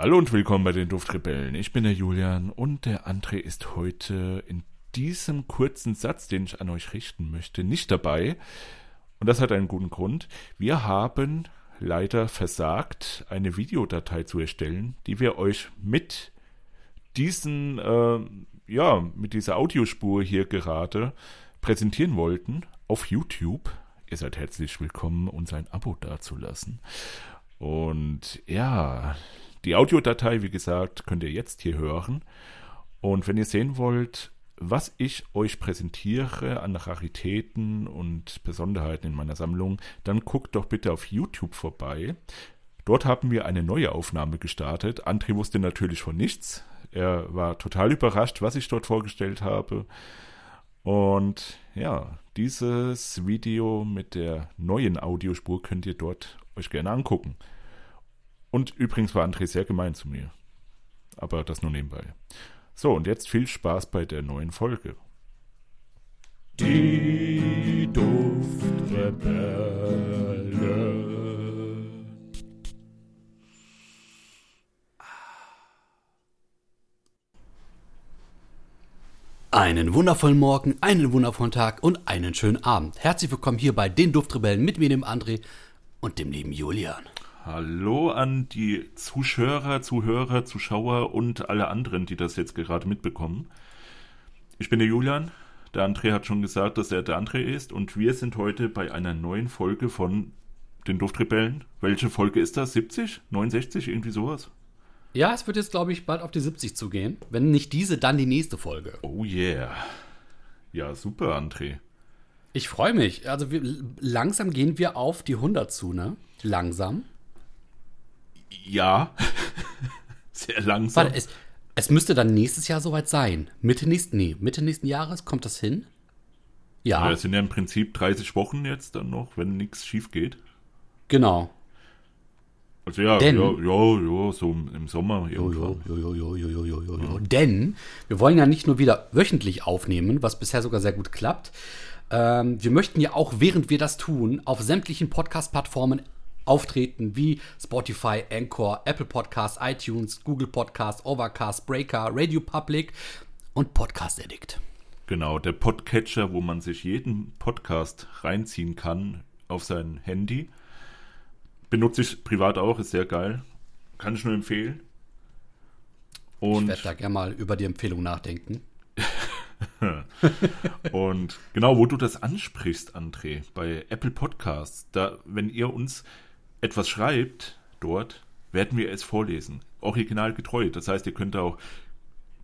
Hallo und willkommen bei den Duftrebellen. Ich bin der Julian und der André ist heute in diesem kurzen Satz, den ich an euch richten möchte, nicht dabei. Und das hat einen guten Grund. Wir haben leider versagt, eine Videodatei zu erstellen, die wir euch mit diesen, äh, ja, mit dieser Audiospur hier gerade präsentieren wollten auf YouTube. Ihr seid herzlich willkommen, uns ein Abo dazulassen. Und ja, die Audiodatei, wie gesagt, könnt ihr jetzt hier hören. Und wenn ihr sehen wollt, was ich euch präsentiere an Raritäten und Besonderheiten in meiner Sammlung, dann guckt doch bitte auf YouTube vorbei. Dort haben wir eine neue Aufnahme gestartet. André wusste natürlich von nichts. Er war total überrascht, was ich dort vorgestellt habe. Und ja, dieses Video mit der neuen Audiospur könnt ihr dort euch gerne angucken. Und übrigens war André sehr gemein zu mir. Aber das nur nebenbei. So, und jetzt viel Spaß bei der neuen Folge. Die Duftrebelle. Einen wundervollen Morgen, einen wundervollen Tag und einen schönen Abend. Herzlich willkommen hier bei den Duftrebellen mit mir, dem André und dem lieben Julian. Hallo an die Zuschauer, Zuhörer, Zuschauer und alle anderen, die das jetzt gerade mitbekommen. Ich bin der Julian. Der André hat schon gesagt, dass er der André ist und wir sind heute bei einer neuen Folge von den Duftrebellen. Welche Folge ist das? 70? 69? Irgendwie sowas? Ja, es wird jetzt, glaube ich, bald auf die 70 zugehen. Wenn nicht diese, dann die nächste Folge. Oh yeah. Ja, super, André. Ich freue mich. Also wir, langsam gehen wir auf die 100 zu, ne? Langsam. Ja. Sehr langsam. Warte, es, es müsste dann nächstes Jahr soweit sein. Mitte nächsten, nee, Mitte nächsten Jahres kommt das hin? Ja. ja. Das sind ja im Prinzip 30 Wochen jetzt dann noch, wenn nichts schief geht. Genau. Also ja, Denn, ja, ja, ja, so im Sommer. Denn wir wollen ja nicht nur wieder wöchentlich aufnehmen, was bisher sogar sehr gut klappt. Ähm, wir möchten ja auch, während wir das tun, auf sämtlichen Podcast-Plattformen auftreten wie Spotify, Anchor, Apple Podcasts, iTunes, Google Podcasts, Overcast, Breaker, Radio Public und Podcast Addict. Genau, der Podcatcher, wo man sich jeden Podcast reinziehen kann auf sein Handy. Benutze ich privat auch, ist sehr geil. Kann ich nur empfehlen. Und ich werde da gerne mal über die Empfehlung nachdenken. und genau, wo du das ansprichst, André, bei Apple Podcasts, da, wenn ihr uns etwas schreibt dort, werden wir es vorlesen. Originalgetreu. Das heißt, ihr könnt auch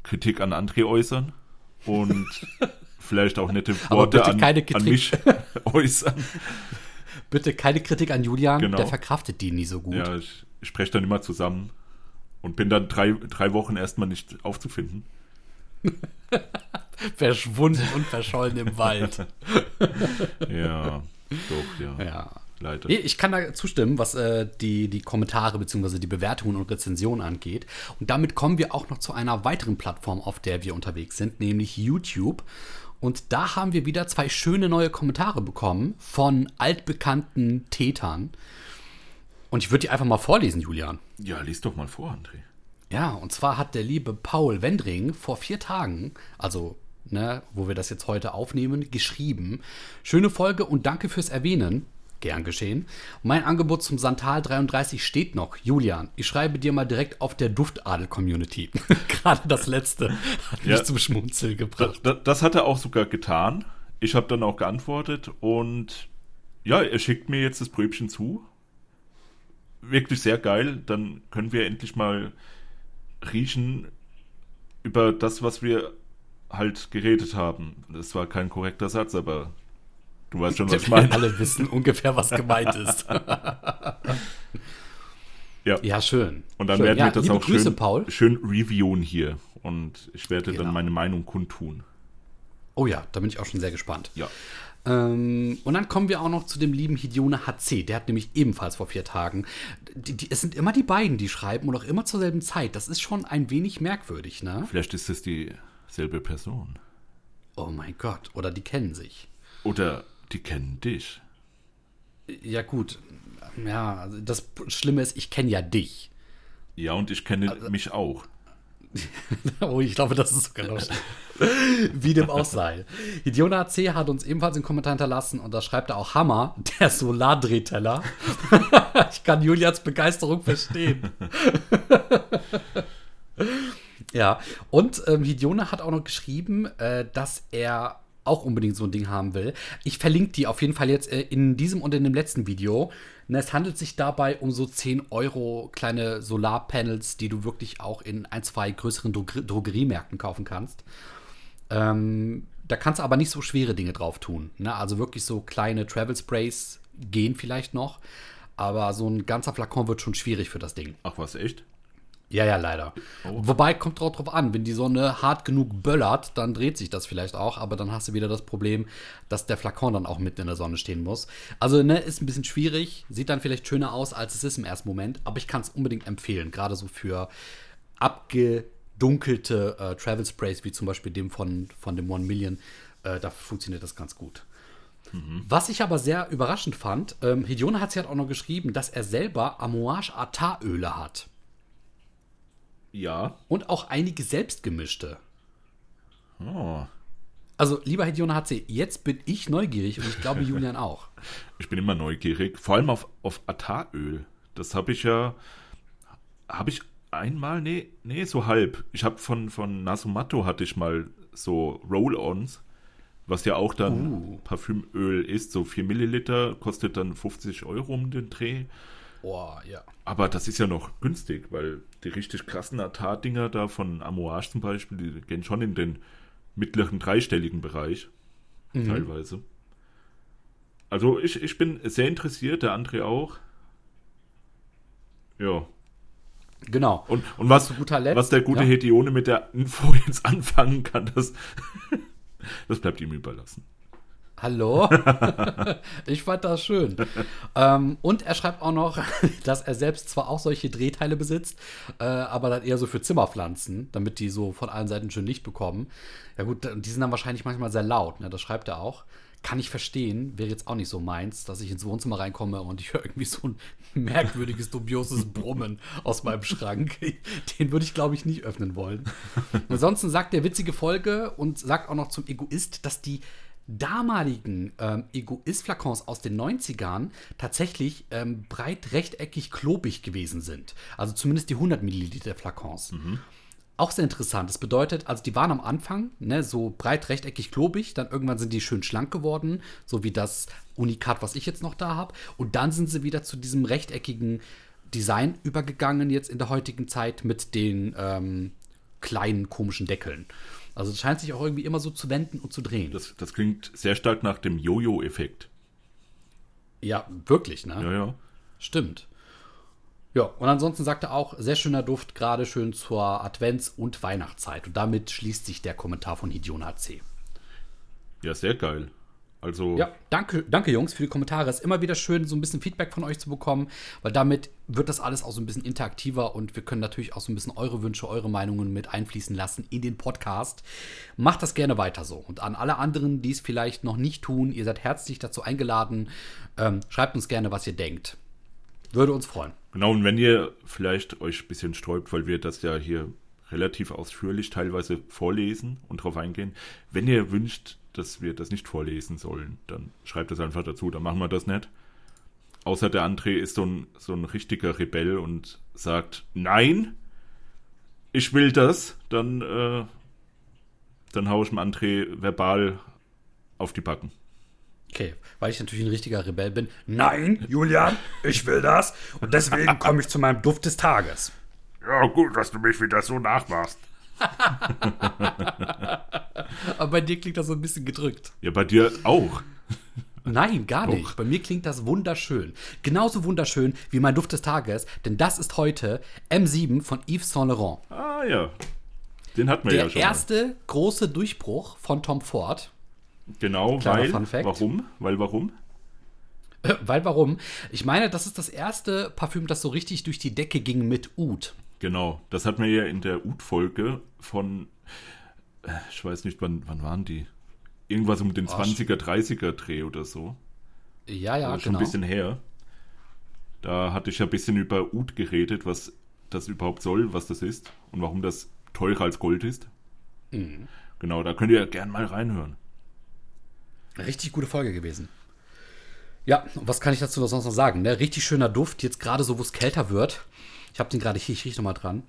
Kritik an André äußern und vielleicht auch nette Worte an, an, mich äußern. Bitte keine Kritik an Julian, genau. der verkraftet die nie so gut. Ja, ich, ich spreche dann immer zusammen und bin dann drei, drei Wochen erstmal nicht aufzufinden. Verschwunden und verschollen im Wald. ja, doch, ja. Ja leider. Ich kann da zustimmen, was äh, die, die Kommentare bzw. die Bewertungen und Rezensionen angeht. Und damit kommen wir auch noch zu einer weiteren Plattform, auf der wir unterwegs sind, nämlich YouTube. Und da haben wir wieder zwei schöne neue Kommentare bekommen von altbekannten Tätern. Und ich würde die einfach mal vorlesen, Julian. Ja, lies doch mal vor, André. Ja, und zwar hat der liebe Paul Wendring vor vier Tagen, also ne, wo wir das jetzt heute aufnehmen, geschrieben. Schöne Folge und danke fürs Erwähnen. Gern geschehen. Mein Angebot zum Santal 33 steht noch. Julian, ich schreibe dir mal direkt auf der Duftadel-Community. Gerade das letzte hat ja, mich zum Schmunzeln gebracht. Das, das hat er auch sogar getan. Ich habe dann auch geantwortet und ja, er schickt mir jetzt das Bröbchen zu. Wirklich sehr geil. Dann können wir endlich mal riechen über das, was wir halt geredet haben. Das war kein korrekter Satz, aber Du weißt schon, was ich meine. Alle wissen ungefähr, was gemeint ist. ja. ja, schön. Und dann schön. werden wir ja, das auch Grüße, schön, Paul. schön reviewen hier. Und ich werde genau. dann meine Meinung kundtun. Oh ja, da bin ich auch schon sehr gespannt. Ja. Ähm, und dann kommen wir auch noch zu dem lieben Hidione HC. Der hat nämlich ebenfalls vor vier Tagen. Die, die, es sind immer die beiden, die schreiben und auch immer zur selben Zeit. Das ist schon ein wenig merkwürdig, ne? Vielleicht ist es dieselbe Person. Oh mein Gott. Oder die kennen sich. Oder die kennen dich. Ja, gut. Ja, also das Schlimme ist, ich kenne ja dich. Ja, und ich kenne Also mich auch. oh, ich glaube, das ist sogar noch schlimm. Wie dem auch sei. Hidiona C. hat uns ebenfalls einen Kommentar hinterlassen und da schreibt er auch Hammer, der Solardrehteller. ich kann Julians Begeisterung verstehen. ja, und ähm, Hidiona hat auch noch geschrieben, äh, dass er auch unbedingt so ein Ding haben will. Ich verlinke die auf jeden Fall jetzt äh, in diesem und in dem letzten Video. Es handelt sich dabei um so 10 Euro kleine Solarpanels, die du wirklich auch in ein, zwei größeren Droger Drogeriemärkten kaufen kannst. Ähm, da kannst du aber nicht so schwere Dinge drauf tun. Ne? Also wirklich so kleine Travel Sprays gehen vielleicht noch. Aber so ein ganzer Flakon wird schon schwierig für das Ding. Ach was, echt? Ja, ja, leider. Oh. Wobei, kommt drauf, drauf an, wenn die Sonne hart genug böllert, dann dreht sich das vielleicht auch, aber dann hast du wieder das Problem, dass der Flakon dann auch mitten in der Sonne stehen muss. Also, ne, ist ein bisschen schwierig, sieht dann vielleicht schöner aus, als es ist im ersten Moment, aber ich kann es unbedingt empfehlen, gerade so für abgedunkelte äh, Travel Sprays, wie zum Beispiel dem von, von dem One Million, äh, da funktioniert das ganz gut. Was ich aber sehr überraschend fand, ähm, Hidione hat sie halt auch noch geschrieben, dass er selber Amouage-Atar-Öle hat. Ja. Und auch einige selbstgemischte. Oh. Also, lieber Hidione HC, jetzt bin ich neugierig und ich glaube Julian auch. Ich bin immer neugierig. Vor allem auf, auf Ataröl. Das habe ich ja. Habe ich einmal? Nee, nee, so halb. Ich habe von, von Nasumato hatte ich mal so Roll-Ons, was ja auch dann Uh. Parfümöl ist. So 4 Milliliter kostet dann 50 Euro um den Dreh. Boah, ja. Aber das ist ja noch günstig, weil die richtig krassen Atar-Dinger da von Amouage zum Beispiel, die gehen schon in den mittleren dreistelligen Bereich. Teilweise. Also ich, ich bin sehr interessiert, der André auch. Ja. Genau. Und, und was, Letzt, was der gute ja. Hedione mit der Info jetzt anfangen kann, das, das bleibt ihm überlassen. Hallo? ich fand das schön. ähm, und er schreibt auch noch, dass er selbst zwar auch solche Drehteile besitzt, äh, aber dann eher so für Zimmerpflanzen, damit die so von allen Seiten schön Licht bekommen. Ja gut, die sind dann wahrscheinlich manchmal sehr laut, ne? das schreibt er auch. Kann ich verstehen, wäre jetzt auch nicht so meins, dass ich ins Wohnzimmer reinkomme und ich höre irgendwie so ein merkwürdiges, dubioses Brummen aus meinem Schrank. Den würde ich, glaube ich, nicht öffnen wollen. Ansonsten sagt der witzige Folge und sagt auch noch zum Egoist, dass die damaligen ähm, Egoist-Flakons aus den 90ern tatsächlich ähm, breit rechteckig klobig gewesen sind. Also zumindest die 100 Milliliter Flakons. Auch sehr interessant. Das bedeutet, also die waren am Anfang ne, so breit rechteckig klobig, dann irgendwann sind die schön schlank geworden, so wie das Unikat, was ich jetzt noch da habe. Und dann sind sie wieder zu diesem rechteckigen Design übergegangen, jetzt in der heutigen Zeit mit den ähm, kleinen komischen Deckeln. Also es scheint sich auch irgendwie immer so zu wenden und zu drehen. Das, das klingt sehr stark nach dem Jojo-Effekt. ja, wirklich, ne? Ja, ja. Stimmt. Ja, und ansonsten sagt er auch, sehr schöner Duft, gerade schön zur Advents- und Weihnachtszeit. Und damit schließt sich der Kommentar von Hidiona C. Ja, sehr geil. Also, Ja, danke, danke Jungs für die Kommentare. Es ist immer wieder schön, so ein bisschen Feedback von euch zu bekommen, weil damit wird das alles auch so ein bisschen interaktiver und wir können natürlich auch so ein bisschen eure Wünsche, eure Meinungen mit einfließen lassen in den Podcast. Macht das gerne weiter so. Und an alle anderen, die es vielleicht noch nicht tun, ihr seid herzlich dazu eingeladen. Ähm, schreibt uns gerne, was ihr denkt. Würde uns freuen. Genau, und wenn ihr vielleicht euch ein bisschen sträubt, weil wir das ja hier relativ ausführlich teilweise vorlesen und drauf eingehen, wenn ihr wünscht, dass wir das nicht vorlesen sollen, dann schreibt es einfach dazu, dann machen wir das nicht. Außer der André ist so ein, so ein richtiger Rebell und sagt, nein, ich will das, dann, äh, dann hau ich dem André verbal auf die Backen. Okay, weil ich natürlich ein richtiger Rebell bin. Nein, Julian, ich will das. Und deswegen komme ich zu meinem Duft des Tages. Ja, gut, dass du mich wieder so nachmachst. Aber bei dir klingt das so ein bisschen gedrückt. Ja, bei dir auch. Nein, gar nicht. Bei mir klingt das wunderschön. Genauso wunderschön wie mein Duft des Tages, denn das ist heute M7 von Yves Saint Laurent. Ah ja, den hatten wir Der ja schon. erste große Durchbruch von Tom Ford. Genau, Kleiner weil, Fun Fact. warum? Weil warum? Äh, Weil warum? Ich meine, das ist das erste Parfüm, das so richtig durch die Decke ging mit Oud. Genau, das hatten wir ja in der Ut-Folge von, äh, ich weiß nicht, wann, wann waren die? Irgendwas um den 20er, 30er Dreh oder so. Ja, ja, Also schon genau. ein bisschen her. Da hatte ich ja ein bisschen über Ut geredet, was das überhaupt soll, was das ist und warum das teurer als Gold ist. Genau, da könnt ihr gern mal reinhören. Richtig gute Folge gewesen. Ja, und was kann ich dazu sonst noch sagen? Ne? Richtig schöner Duft, jetzt gerade so, wo es kälter wird. Ich habe den gerade hier, ich rieche nochmal dran.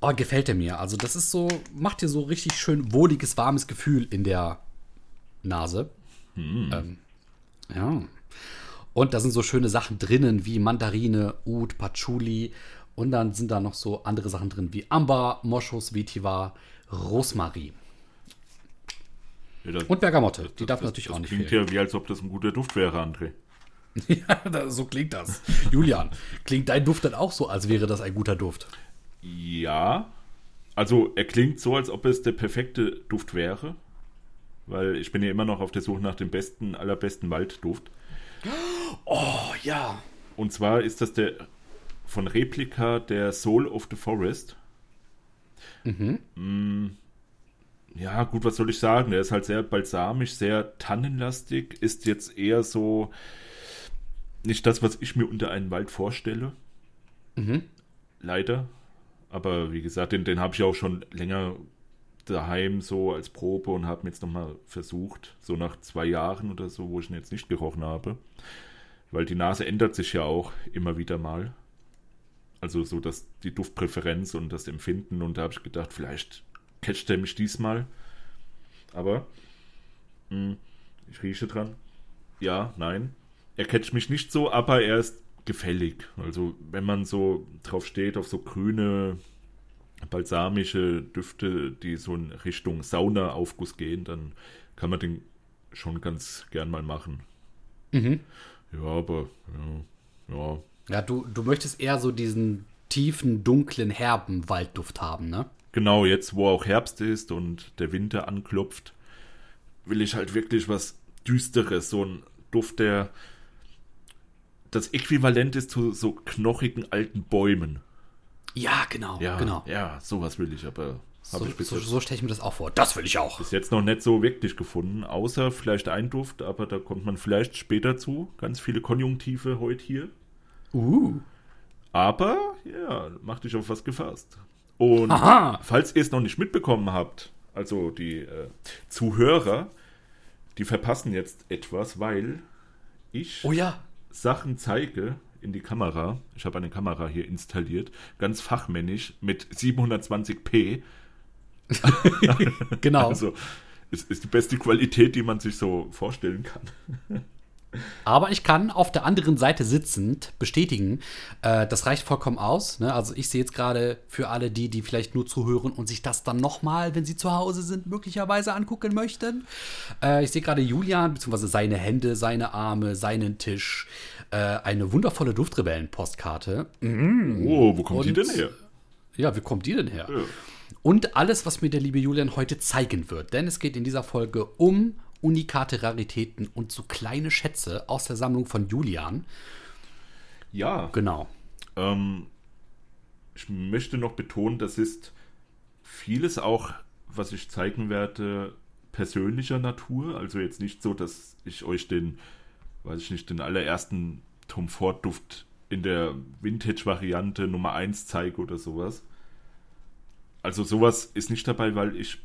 Oh, gefällt der mir. Also, das ist so, macht dir so richtig schön wohliges, warmes Gefühl in der Nase. Ähm, ja. Und da sind so schöne Sachen drinnen wie Mandarine, Oud, Patchouli. Und dann sind da noch so andere Sachen drin wie Amber, Moschus, Vetiver, Rosmarin. Ja, das, Und Bergamotte. Die darf das, natürlich das auch nicht klingt fehlen. ja wie, als ob das ein guter Duft wäre, André. Ja, so klingt das. Julian, klingt dein Duft dann auch so, als wäre das ein guter Duft? Ja, also er klingt so, als ob es der perfekte Duft wäre, weil ich bin ja immer noch auf der Suche nach dem besten, allerbesten Waldduft. Oh ja. Und zwar ist das der von Replika der Soul of the Forest. Mm, ja, gut, was soll ich sagen? Der ist halt sehr balsamisch, sehr tannenlastig, ist jetzt eher so nicht das, was ich mir unter einen Wald vorstelle. Leider. Aber wie gesagt, den, den habe ich auch schon länger daheim so als Probe und habe mir jetzt nochmal versucht, so nach zwei Jahren oder so, wo ich ihn jetzt nicht gerochen habe. Weil die Nase ändert sich ja auch immer wieder mal. Also so dass die Duftpräferenz und das Empfinden und da habe ich gedacht, vielleicht catcht er mich diesmal. Aber mh, ich rieche dran. Ja, nein. Er catcht mich nicht so, aber er ist gefällig. Also wenn man so drauf steht, auf so grüne, balsamische Düfte, die so in Richtung Sauna-Aufguss gehen, dann kann man den schon ganz gern mal machen. Mhm. Ja, aber ja, ja, Ja, du, du möchtest eher so diesen tiefen, dunklen, herben Waldduft haben, ne? genau jetzt, wo auch Herbst ist und der Winter anklopft, will ich halt wirklich was Düsteres, so ein Duft, der das Äquivalent ist zu so knochigen alten Bäumen. Ja, genau, Ja, genau. ja, sowas will ich, aber habe So, ich so, so stelle ich mir das auch vor. Das will ich auch. bis jetzt noch nicht so wirklich gefunden, außer vielleicht ein Duft, aber da kommt man vielleicht später zu. Ganz viele Konjunktive heute hier. Uh. Aber, ja, mach dich auf was gefasst. Und Aha. falls ihr es noch nicht mitbekommen habt, also die äh, Zuhörer, die verpassen jetzt etwas, weil ich Oh ja. Sachen zeige in die Kamera. Ich habe eine Kamera hier installiert, ganz fachmännisch mit 720p. Genau. Also es ist die beste Qualität, die man sich so vorstellen kann. Aber ich kann auf der anderen Seite sitzend bestätigen, äh, das reicht vollkommen aus. Ne? Also ich sehe jetzt gerade für alle die, die vielleicht nur zuhören und sich das dann nochmal, wenn sie zu Hause sind, möglicherweise angucken möchten. Äh, ich sehe gerade Julian, beziehungsweise seine Hände, seine Arme, seinen Tisch, äh, eine wundervolle Duftrebellen-Postkarte. Oh, wo kommt die Und- denn her? Ja, wie kommt die denn her? Ja. Und alles, was mir der liebe Julian heute zeigen wird. Denn es geht in dieser Folge um unikate Raritäten und so kleine Schätze aus der Sammlung von Julian. Ja, Genau. Ähm, ich möchte noch betonen, das ist vieles auch, was ich zeigen werde, persönlicher Natur. Also jetzt nicht so, dass ich euch den, weiß ich nicht, den allerersten Tom Ford Duft in der Vintage-Variante Nummer 1 zeige oder sowas. Also sowas ist nicht dabei, weil ich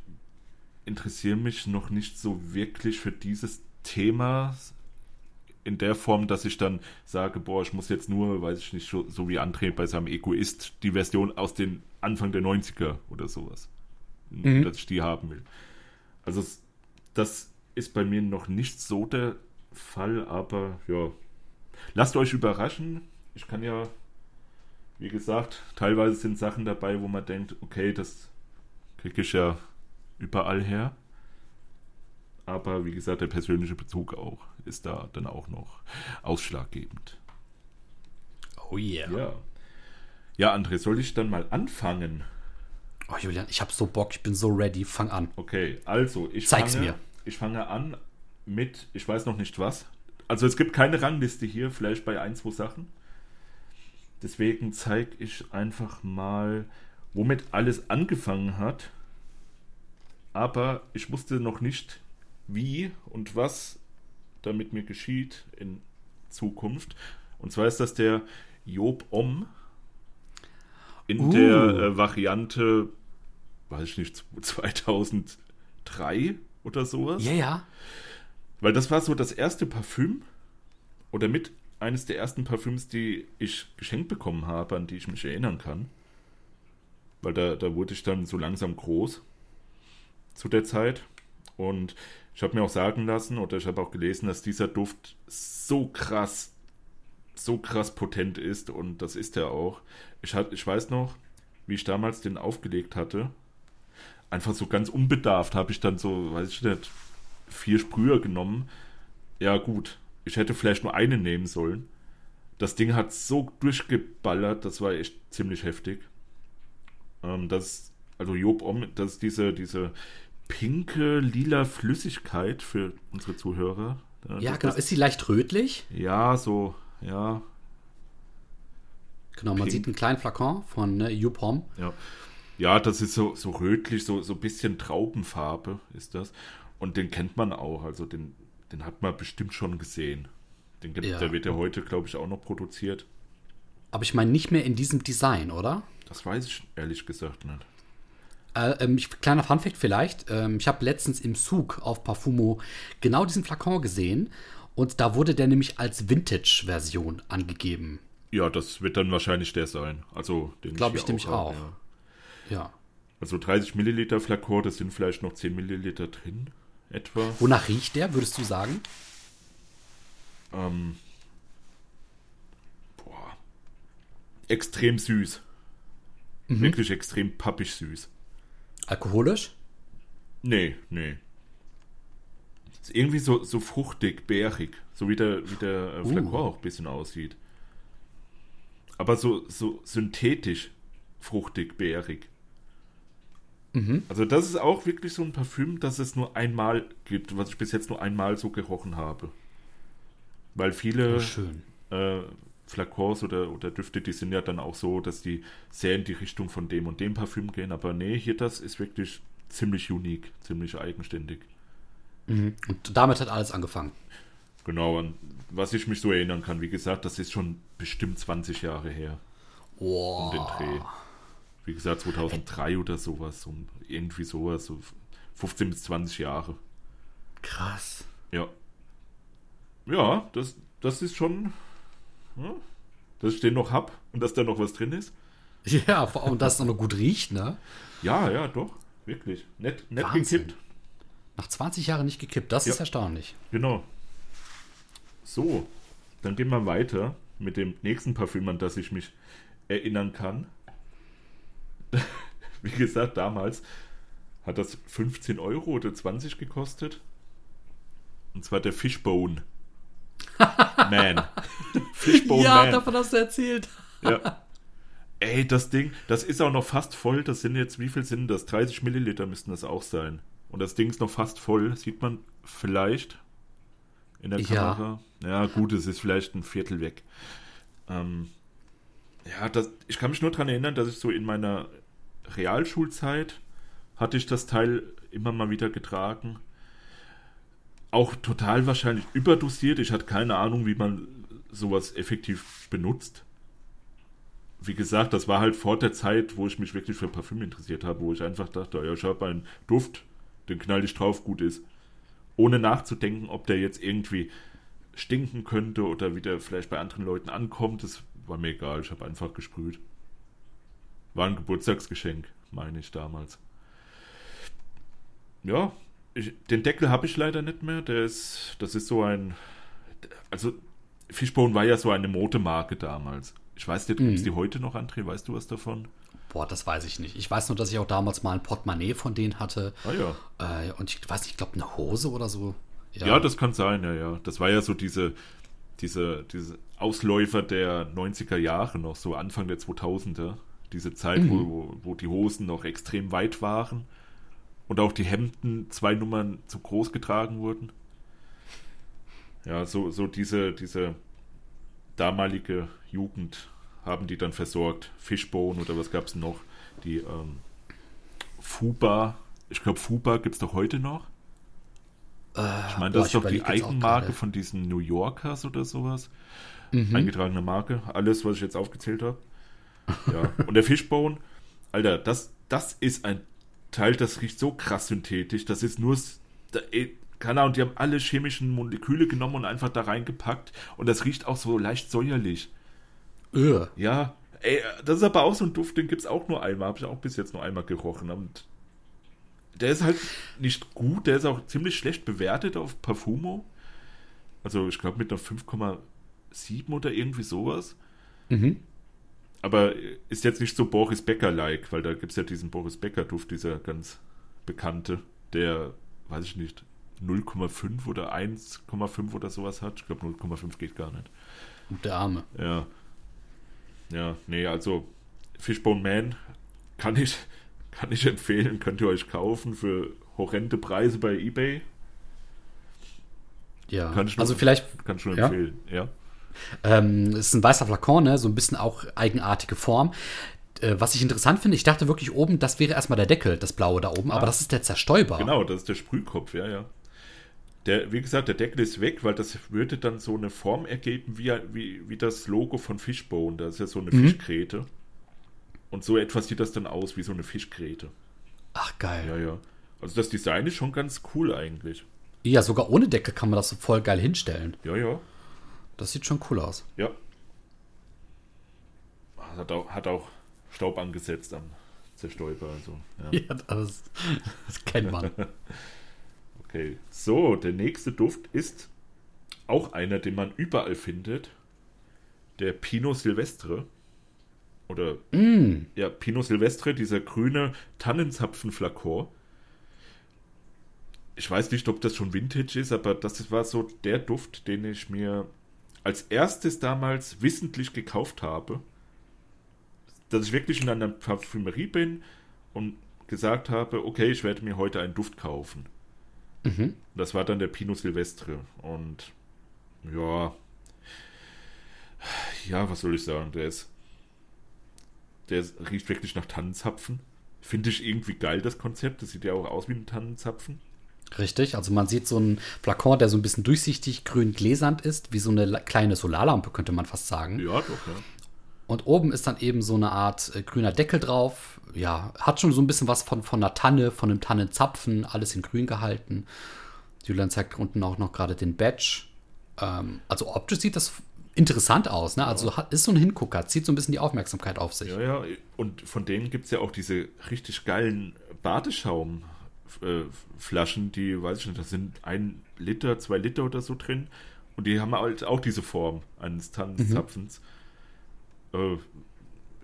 interessiere mich noch nicht so wirklich für dieses Thema in der Form, dass ich dann sage, boah, ich muss jetzt nur, weiß ich nicht, so, so wie André bei seinem Egoist, die Version aus den Anfang der 90er oder sowas. Dass ich die haben will. Also das ist bei mir noch nicht so der Fall, aber ja. Lasst euch überraschen. Ich kann ja, wie gesagt, teilweise sind Sachen dabei, wo man denkt, okay, das kriege ich ja überall her. Aber wie gesagt, der persönliche Bezug auch ist da dann auch noch ausschlaggebend. Oh yeah. Ja. Ja, André, soll ich dann mal anfangen? Oh Julian, ich hab so Bock, ich bin so ready. Fang an. Okay, also ich Zeig's fange, mir. ich fange an mit, ich weiß noch nicht was. Also es gibt keine Rangliste hier, vielleicht bei ein, zwei Sachen. Deswegen zeige ich einfach mal, womit alles angefangen hat. Aber ich wusste noch nicht, wie und was damit mir geschieht in Zukunft. Und zwar ist das der Job Om. in Uh. der äh, Variante, weiß ich nicht, 2003 oder sowas. Ja, ja. Weil das war so das erste Parfüm oder mit eines der ersten Parfüms, die ich geschenkt bekommen habe, an die ich mich erinnern kann. Weil da, da wurde ich dann so langsam groß zu der Zeit. Und ich habe mir auch sagen lassen oder ich habe auch gelesen, dass dieser Duft so krass, so krass potent ist und das ist er auch. Ich, hat, ich weiß noch, wie ich damals den aufgelegt hatte. Einfach so ganz unbedarft habe ich dann so, weiß ich nicht, vier Sprüher genommen. Ja, gut. Ich hätte vielleicht nur eine nehmen sollen. Das Ding hat so durchgeballert, das war echt ziemlich heftig. Ähm, das, also Job Om, das ist diese, diese pinke, lila Flüssigkeit für unsere Zuhörer. Ja, das genau. Ist, Ist sie leicht rötlich? ja, so, ja, Genau, man Pink. sieht einen kleinen Flakon von ne, Yupom. Ja. Ja, das ist so, so rötlich, so, so ein bisschen Traubenfarbe ist das. Und den kennt man auch, also den, den hat man bestimmt schon gesehen. Den, gibt- Ja. Der wird ja heute, glaube ich, auch noch produziert. Aber ich meine nicht mehr in diesem Design, oder? Das weiß ich ehrlich gesagt nicht. Äh, ähm, kleiner Funfact vielleicht. Ähm, ich habe letztens im Zug auf Parfumo genau diesen Flakon gesehen. Und da wurde der nämlich als Vintage-Version angegeben. Ja, das wird dann wahrscheinlich der sein. Also, den Glaub hier ich nämlich habe, auch. ja. Ja. Also 30 Milliliter Flakon, das sind vielleicht noch 10 Milliliter drin, etwa. Wonach riecht der, würdest du sagen? Ähm, boah. Extrem süß. Mhm. Wirklich extrem pappig süß. Alkoholisch? Nee, nee. Ist irgendwie so, so fruchtig, bärig. So wie der, wie der äh, Flakon Uh. auch ein bisschen aussieht. Aber so, so synthetisch fruchtig, bärig. Also das ist auch wirklich so ein Parfüm, das es nur einmal gibt, was ich bis jetzt nur einmal so gerochen habe. Weil viele schön. äh, Flakons oder, oder Düfte, die sind ja dann auch so, dass die sehr in die Richtung von dem und dem Parfüm gehen. Aber nee, hier das ist wirklich ziemlich unique, ziemlich eigenständig. Und damit hat alles angefangen. Genau, an was ich mich so erinnern kann, wie gesagt, das ist schon bestimmt 20 Jahre her Oh. um den Dreh. Wie gesagt, 2003 oder sowas, um irgendwie sowas, so 15 bis 20 Jahre. Krass. Ja. Ja, das, das ist schon, ja, dass ich den noch hab und dass da noch was drin ist. Ja, vor allem, dass es auch noch gut riecht, ne? Ja, ja, doch, wirklich. Nett, nett Wahnsinn. gekippt. Nach 20 Jahren nicht gekippt. Das ist Ja. erstaunlich. Genau. So, dann gehen wir weiter mit dem nächsten Parfüm, an das ich mich erinnern kann. Wie gesagt, damals hat das 15 Euro oder 20 gekostet. Und zwar der Fishbone Man. Fishbone Man. davon hast du erzählt. Ja. Ey, das Ding, das ist auch noch fast voll. Das sind jetzt, wie viel sind das? 30 Milliliter müssten das auch sein. Und das Ding ist noch fast voll. Sieht man vielleicht in der Ja. Kamera. Ja, gut, es ist vielleicht ein Viertel weg. Ähm, ja, das, ich kann mich nur daran erinnern, dass ich so in meiner Realschulzeit hatte ich das Teil immer mal wieder getragen. Auch total wahrscheinlich überdosiert. Ich hatte keine Ahnung, wie man sowas effektiv benutzt wie gesagt, das war halt vor der Zeit, wo ich mich wirklich für Parfüm interessiert habe, wo ich einfach dachte, ja, ich habe einen Duft, den knall ich drauf, gut ist. Ohne nachzudenken, ob der jetzt irgendwie stinken könnte oder wieder vielleicht bei anderen Leuten ankommt, das war mir egal, ich habe einfach gesprüht. War ein Geburtstagsgeschenk, meine ich damals. Ja, ich, den Deckel habe ich leider nicht mehr, der ist, das ist so ein, also Fishbone war ja so eine Modemarke damals. Ich weiß nicht, gibt es die heute noch, André? Weißt du was davon? Boah, das weiß ich nicht. Ich weiß nur, dass ich auch damals mal ein Portemonnaie von denen hatte. Ah ja. Äh, und ich weiß nicht, ich glaube, eine Hose oder so. Ja, das kann sein, ja, ja. Das war ja so diese, diese, diese Ausläufer der 90er Jahre noch, so Anfang der 2000er. Diese Zeit, wo, wo, wo die Hosen noch extrem weit waren und auch die Hemden zwei Nummern zu groß getragen wurden. Ja, so, so diese, diese damalige Jugend haben die dann versorgt. Fishbone oder was gab es noch? Die ähm, Fuba. Ich glaube, Fuba gibt es doch heute noch. Ich meine, boah, das ist ich doch die Eigenmarke von diesen New Yorkers oder sowas. Mhm. Eingetragene Marke. Alles, was ich jetzt aufgezählt habe. Ja. Und der Fishbone, Alter, das, das ist ein Teil, das riecht so krass synthetisch. Das ist nur. Da, ey, keine Ahnung, die haben alle chemischen Moleküle genommen und einfach da reingepackt. Und das riecht auch so leicht säuerlich. Öh. Ja, ey, das ist aber auch so ein Duft, den gibt es auch nur einmal. Habe ich auch bis jetzt nur einmal gerochen. Und der ist halt nicht gut, der ist auch ziemlich schlecht bewertet auf Parfumo. Also ich glaube mit einer 5,7 oder irgendwie sowas. Mhm. Aber ist jetzt nicht so Boris Becker-like, weil da gibt es ja diesen Boris Becker-Duft, dieser ganz bekannte, der, weiß ich nicht, 0,5 oder 1,5 oder sowas hat. Ich glaube 0,5 geht gar nicht. Und der Arme. Ja. Ja, nee, also Fishbone Man kann ich, kann ich empfehlen, könnt ihr euch kaufen für horrende Preise bei Ebay. Ja, Kann ich nur, also vielleicht kann ich nur ja? empfehlen, ja. Ähm, es ist ein weißer Flakon, ne? so ein bisschen auch eigenartige Form. Äh, was ich interessant finde, ich dachte wirklich oben, das wäre erstmal der Deckel, das blaue da oben, aber Ah. das ist der Zerstäuber. Genau, das ist der Sprühkopf, ja, ja. Der, wie gesagt, der Deckel ist weg, weil das würde dann so eine Form ergeben wie, wie, wie das Logo von Fishbone. Das ist ja so eine Mhm. Fischgräte. Und so etwas sieht das dann aus, wie so eine Fischgräte. Ach geil. Ja, ja. Also das Design ist schon ganz cool eigentlich. Ja. sogar ohne Deckel kann man das so voll geil hinstellen. Ja, ja. Das sieht schon cool aus. Ja. Hat auch, hat auch Staub angesetzt am Zerstäuber. Also, ja. Ja, das, das kennt man. Okay. So, der nächste Duft ist auch einer, den man überall findet. Der Pinot Silvestre. Oder mm, ja, Pinot Silvestre, dieser grüne Tannenzapfenflakon. Ich weiß nicht, ob das schon Vintage ist, aber das war so der Duft, den ich mir als erstes damals wissentlich gekauft habe. Dass ich wirklich in einer Parfümerie bin und gesagt habe, okay, ich werde mir heute einen Duft kaufen. mhm. Das war dann der Pinot Silvestre. Und ja, ja, was soll ich sagen? Der ist, der ist, riecht wirklich nach Tannenzapfen. Finde ich irgendwie geil, das Konzept. Das sieht ja auch aus wie ein Tannenzapfen. Richtig, also man sieht so einen Flakon, der so ein bisschen durchsichtig grün gläsernd ist, wie so eine kleine Solarlampe, könnte man fast sagen. Ja, doch, ja. Und oben ist dann eben so eine Art äh, grüner Deckel drauf. Ja, hat schon so ein bisschen was von, von einer Tanne, von einem Tannenzapfen, alles in grün gehalten. Julian zeigt unten auch noch gerade den Badge. Ähm, also optisch sieht das interessant aus, ne? Also hat, ist so ein Hingucker, zieht so ein bisschen die Aufmerksamkeit auf sich. Ja, ja. Und von denen gibt es ja auch diese richtig geilen Badeschaumflaschen, die, weiß ich nicht, da sind ein Liter, zwei Liter oder so drin. Und die haben halt auch diese Form eines Tannenzapfens. Äh,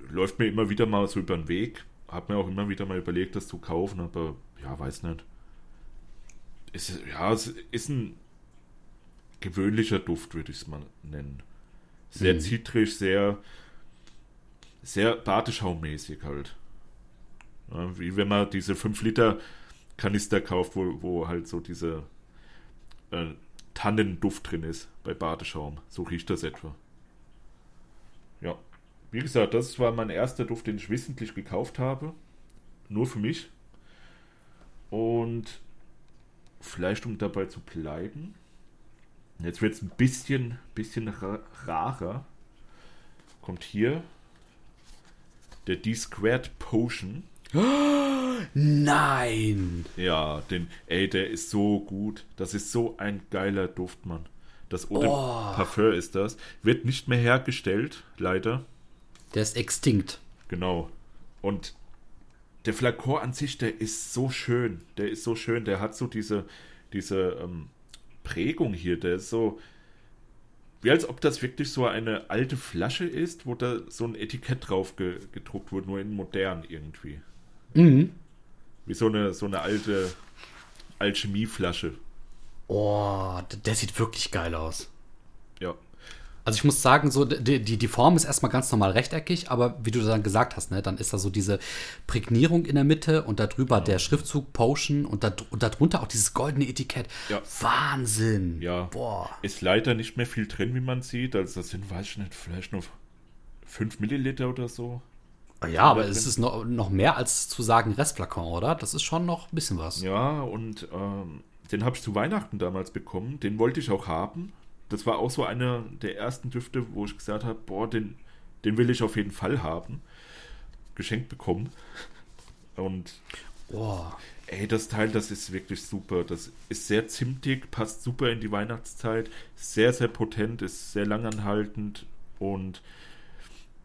läuft mir immer wieder mal so über den Weg. Hab mir auch immer wieder mal überlegt, das zu kaufen, aber ja, weiß nicht. Ist, ja, es ist ein gewöhnlicher Duft, würde ich es mal nennen. Sehr Mhm. zitrisch, sehr, sehr badeschaummäßig halt. Ja, wie wenn man diese 5 Liter Kanister kauft, wo, wo halt so diese äh, Tannenduft drin ist bei Badeschaum. So riecht das etwa. Ja. Wie gesagt, das war mein erster Duft, den ich wissentlich gekauft habe. Nur für mich. Und vielleicht um dabei zu bleiben. Jetzt wird es ein bisschen, bisschen ra rarer. Kommt hier der D-Squared Potion. Nein! Ja, den, ey, der ist so gut. Das ist so ein geiler Duft, Mann. Das Eau de Oh. Parfum ist das. Wird nicht mehr hergestellt, leider. Der ist extinkt. Genau. Und der Flakon an sich, der ist so schön. Der ist so schön. Der hat so diese, diese ähm, Prägung hier. Der ist so. Wie als ob das wirklich so eine alte Flasche ist, wo da so ein Etikett drauf ge gedruckt wurde, nur in modern irgendwie. Mhm. Wie so eine, so eine alte Alchemieflasche. Oh, der sieht wirklich geil aus. Ja. Also ich muss sagen, so die, die, die Form ist erstmal ganz normal rechteckig, aber wie du dann gesagt hast, ne, dann ist da so diese Prägnierung in der Mitte und darüber der Schriftzug Potion und, da, und darunter auch dieses goldene Etikett. Ja. Wahnsinn. Ja. Boah. Ist leider nicht mehr viel drin, wie man sieht. Also das sind, weiß ich nicht, vielleicht nur 5 Milliliter oder so. Ja, aber es ist noch, noch mehr als zu sagen Restflakon, oder? Das ist schon noch ein bisschen was. Ja, und ähm, den habe ich zu Weihnachten damals bekommen. Den wollte ich auch haben. Das war auch so einer der ersten Düfte, wo ich gesagt habe, boah, den, den will ich auf jeden Fall haben. geschenkt bekommen. Und Oh. ey, das Teil, das ist wirklich super. Das ist sehr zimtig, passt super in die Weihnachtszeit, sehr, sehr potent, ist sehr langanhaltend und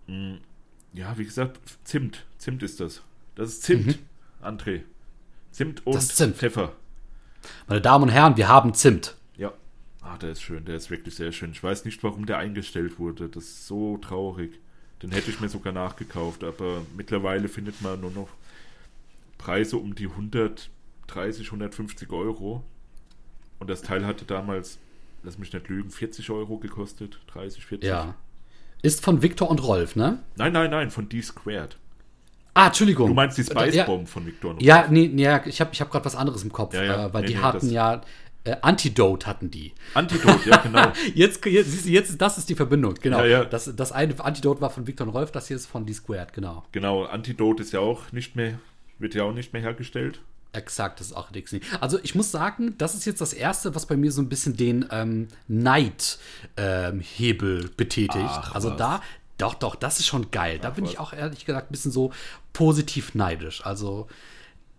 mh, ja, wie gesagt, Zimt. Zimt ist das. Das ist Zimt, André. Zimt und Zimt. Pfeffer. Meine Damen und Herren, wir haben Zimt. Ja. Ah, der ist schön, der ist wirklich sehr schön. Ich weiß nicht, warum der eingestellt wurde. Das ist so traurig. Den hätte ich mir sogar nachgekauft, aber mittlerweile findet man nur noch Preise um die 130, 150 Euro. Und das Teil hatte damals, lass mich nicht lügen, 40 Euro gekostet. 30, 40. Ja. Ist von Victor und Rolf, ne? Nein, nein, nein, von D-Squared. Ah, Entschuldigung. Du meinst die Spice ja, Bomb von Victor und Ja, nee, nee ja, ich habe ich hab gerade was anderes im Kopf, Ja, ja. Äh, weil Nee, die nee, hatten ja äh, Antidote hatten die. Antidote, ja, genau. Jetzt, jetzt, siehst du, jetzt, das ist die Verbindung, genau. Ja, ja. Das, das eine Antidote war von Victor und Rolf, das hier ist von D-Squared, genau. genau, Antidote ist ja auch nicht mehr, wird ja auch nicht mehr hergestellt. Exakt, das ist auch Dixie. Also ich muss sagen, das ist jetzt das Erste, was bei mir so ein bisschen den ähm, Neidhebel betätigt. Ach, also was. da, doch, doch, das ist schon geil. Da bin was. ich auch ehrlich gesagt ein bisschen so positiv neidisch. Also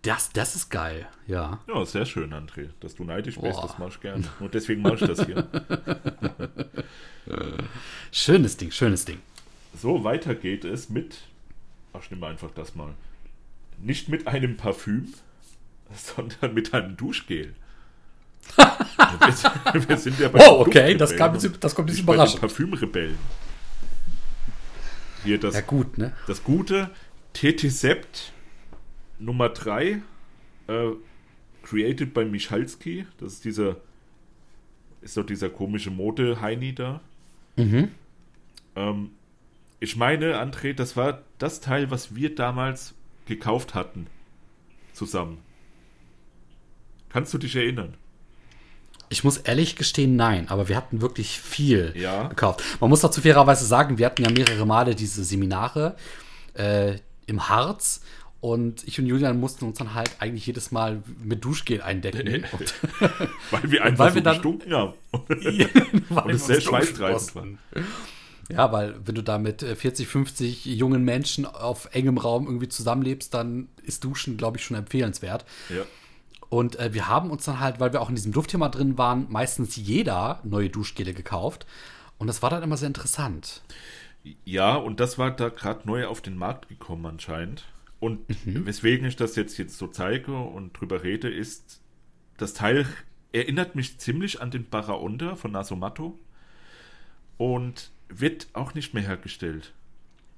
das, das ist geil, ja. Ja, sehr schön, André. Dass du neidisch bist, Boah. das mach ich gerne. Und deswegen mache ich das hier. Schönes Ding, schönes Ding. So, weiter geht es mit. Ach, ich nehme einfach das mal. Nicht mit einem Parfüm, sondern mit einem Duschgel. wir, sind, ja bei den okay, das, kam, jetzt- das kommt den überraschend. Parfümrebellen. Hier das, Ja gut, ne? das gute Tetisept Nummer 3, äh, created by Michalski. Das ist dieser, ist doch dieser komische Mode-Heini da. Mhm. Ähm, ich meine, André, das war das Teil, was wir damals gekauft hatten. Zusammen. Kannst du dich erinnern? Ich muss ehrlich gestehen, nein, aber wir hatten wirklich viel Ja. gekauft. Man muss dazu fairerweise sagen, wir hatten ja mehrere Male diese Seminare äh, im Harz und ich und Julian mussten uns dann halt eigentlich jedes Mal mit Duschgel eindecken. Weil wir einfach weil so wir dann- gestunken haben. Und es sehr schweißtreibend mussten. Ja, weil wenn du da mit äh, 40, 50 jungen Menschen auf engem Raum irgendwie zusammenlebst, dann ist Duschen, glaube ich, schon empfehlenswert. ja. Und äh, wir haben uns dann halt, weil wir auch in diesem Duftthema drin waren, meistens jeder neue Duschgele gekauft. Und das war dann immer sehr interessant. ja, und das war da gerade neu auf den Markt gekommen anscheinend. Und weswegen ich das jetzt, jetzt so zeige und drüber rede, ist, das Teil erinnert mich ziemlich an den Baraonda von Nasomatto und wird auch nicht mehr hergestellt.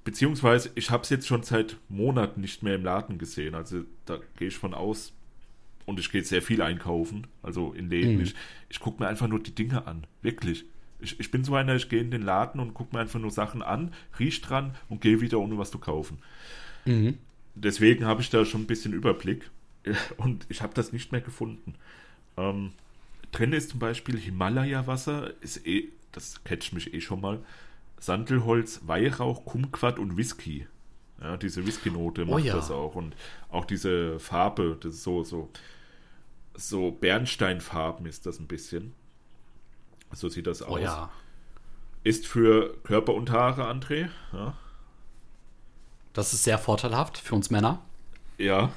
Beziehungsweise, ich habe es jetzt schon seit Monaten nicht mehr im Laden gesehen. Also da gehe ich von aus, und ich gehe sehr viel einkaufen, also in Läden. Ich, ich gucke mir einfach nur die Dinge an, wirklich. Ich, ich bin so einer, ich gehe in den Laden und gucke mir einfach nur Sachen an, riech dran und gehe wieder, ohne was zu kaufen. Deswegen habe ich da schon ein bisschen Überblick und ich habe das nicht mehr gefunden. Ähm, drin ist zum Beispiel Himalaya-Wasser, ist eh, das catcht mich eh schon mal. Sandelholz, Weihrauch, Kumquat und Whisky. Ja, diese Whisky-Note macht ja. das auch. Und auch diese Farbe, das ist so, so, so Bernsteinfarben ist das ein bisschen. So sieht das Oh aus. ja. Ist für Körper und Haare, André. Ja. Das ist sehr vorteilhaft für uns Männer. Ja.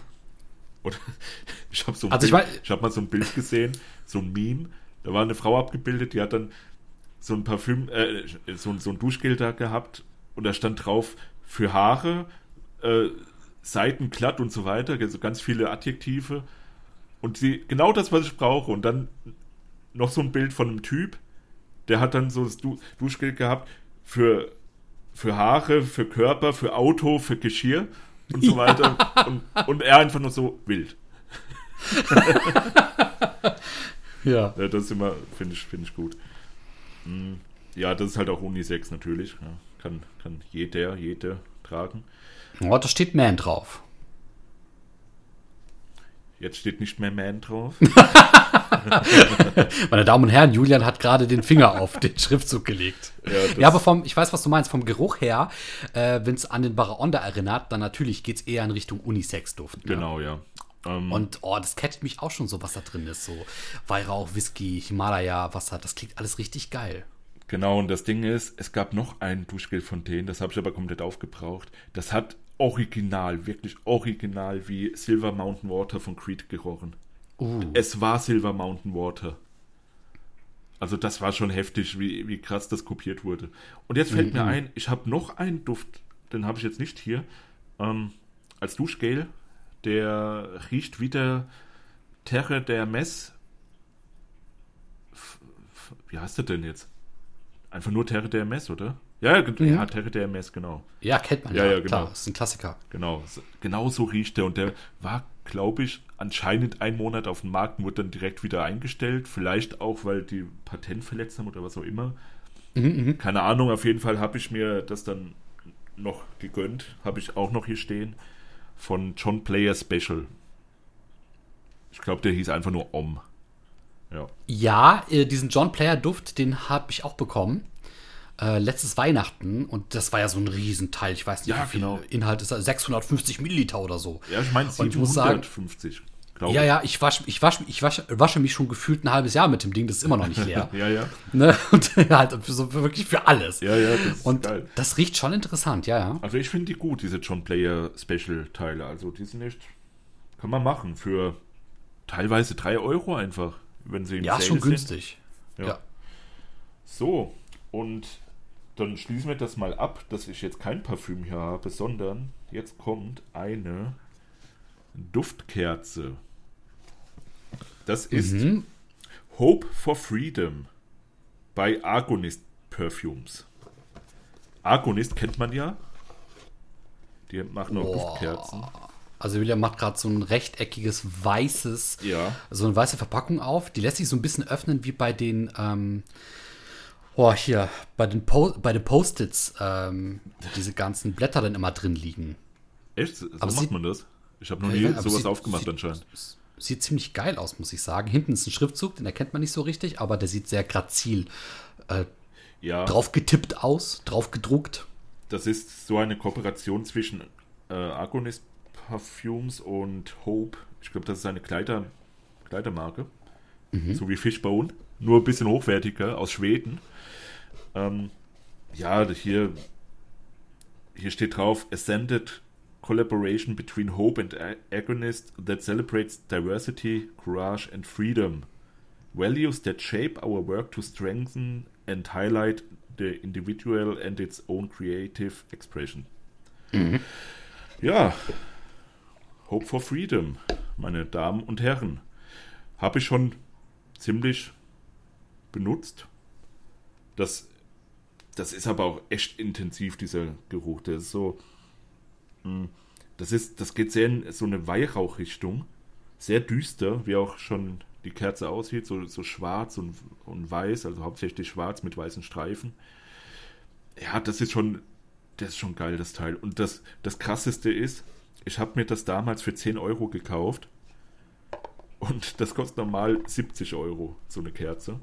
Und ich habe so Also ich Bild, ich habe mal so ein Bild gesehen, so ein Meme. Da war eine Frau abgebildet, die hat dann so ein Parfüm, äh, so, so ein Duschgel da gehabt und da stand drauf für Haare, äh, Seiten glatt und so weiter, so ganz viele Adjektive. Und sie, genau das, was ich brauche. Und dann noch so ein Bild von einem Typ, der hat dann so das du Duschgel gehabt für, für Haare, für Körper, für Auto, für Geschirr und so weiter. Und, und er einfach nur so wild. Ja. Ja, das ist immer, finde ich, finde ich gut. Mm, Ja, das ist halt auch Unisex natürlich. Ja, kann, kann jeder, jede tragen. Oh, da steht Man drauf. Jetzt steht nicht mehr Man drauf. Meine Damen und Herren, Julian hat gerade den Finger auf den Schriftzug gelegt. Ja, Ja, aber vom, ich weiß, was du meinst, vom Geruch her, äh, wenn es an den Baraonda erinnert, dann natürlich geht es eher in Richtung Unisex-Duft. Ne? Genau, ja. Ähm, Und oh, das catcht mich auch schon so, was da drin ist. So Weihrauch, Whisky, Himalaya, Wasser, das klingt alles richtig geil. Genau, und das Ding ist, es gab noch ein Duschgel von denen, das habe ich aber komplett aufgebraucht. Das hat original, wirklich original wie Silver Mountain Water von Creed gerochen. Uh. Es war Silver Mountain Water. Also das war schon heftig, wie, wie krass das kopiert wurde. Und jetzt fällt mir ein, ich habe noch einen Duft, den habe ich jetzt nicht hier, ähm, als Duschgel, der riecht wie der Terre der Mess. Wie heißt der denn jetzt? Einfach nur Terre der Mess, oder? Ja, ge- ja, Terre der Mess, genau. Ja, kennt man Ja, ja. ja, genau. Klar, ist ein Klassiker. Genau, genau so riecht der. Und der war, glaube ich, anscheinend ein Monat auf dem Markt und wurde dann direkt wieder eingestellt. Vielleicht auch, weil die Patent verletzt haben oder was auch immer. Keine Ahnung, auf jeden Fall habe ich mir das dann noch gegönnt. Habe ich auch noch hier stehen. Von John Player Special. Ich glaube, der hieß einfach nur Om. Ja. Ja, äh, diesen John Player Duft, den habe ich auch bekommen. Äh, letztes Weihnachten und das war ja so ein Riesenteil. Ich weiß nicht, Ja, wie viel genau. Inhalt ist. das? 650 Milliliter oder so. Ja, ich meine Und ich muss sagen- 750, glaube Ja, ich. ja, ich, wasch, ich, wasch, ich wasch, wasche mich schon gefühlt ein halbes Jahr mit dem Ding, das ist immer noch nicht leer. Ja, ja. ne? Und halt so wirklich für alles. Ja, ja, das ist Und geil. das riecht schon interessant, ja, ja. Also ich finde die gut, diese John Player Special Teile. Also die sind echt, kann man machen für teilweise 3 Euro einfach, wenn sie im Ja, Sale schon sind. günstig. Ja. Ja. So, und dann schließen wir das mal ab, dass ich jetzt kein Parfüm hier habe, sondern jetzt kommt eine Duftkerze. Das ist Mhm. Hope for Freedom bei Argonist Perfumes. Argonist kennt man ja. Die machen auch Boah. Duftkerzen. Also William macht gerade so ein rechteckiges weißes, Ja. so eine weiße Verpackung auf. Die lässt sich so ein bisschen öffnen wie bei den, ähm, oh, hier, bei den, po bei den Post-its, ähm, diese ganzen Blätter dann immer drin liegen. Echt? So Aber macht sieht- man das? Ich habe noch Ja, nie aber sowas sieht- aufgemacht sieht- anscheinend. Sieht ziemlich geil aus, muss ich sagen. Hinten ist ein Schriftzug, den erkennt man nicht so richtig, aber der sieht sehr grazil Ja. drauf getippt aus, drauf gedruckt. Das ist so eine Kooperation zwischen äh, Argonist Parfums und Hope. Ich glaube, das ist eine Kleider, Kleidermarke. So wie Fishbone. Nur ein bisschen hochwertiger aus Schweden. Ähm, ja, hier, hier steht drauf: Ascended Collaboration between Hope and Agonist that celebrates diversity, courage and freedom. Values that shape our work to strengthen and highlight the individual and its own creative expression. Ja, Hope for Freedom, meine Damen und Herren. Habe ich schon ziemlich benutzt. Das, das ist aber auch echt intensiv, dieser Geruch. Der ist so. mh, Das, ist, das geht sehr in so eine Weihrauchrichtung. Sehr düster, wie auch schon die Kerze aussieht. So, so schwarz und, und weiß, also hauptsächlich schwarz mit weißen Streifen. Ja, das ist schon. Das ist schon geil, das Teil. Und das, das krasseste ist, ich habe mir das damals für 10 Euro gekauft. Und das kostet normal 70 Euro, so eine Kerze.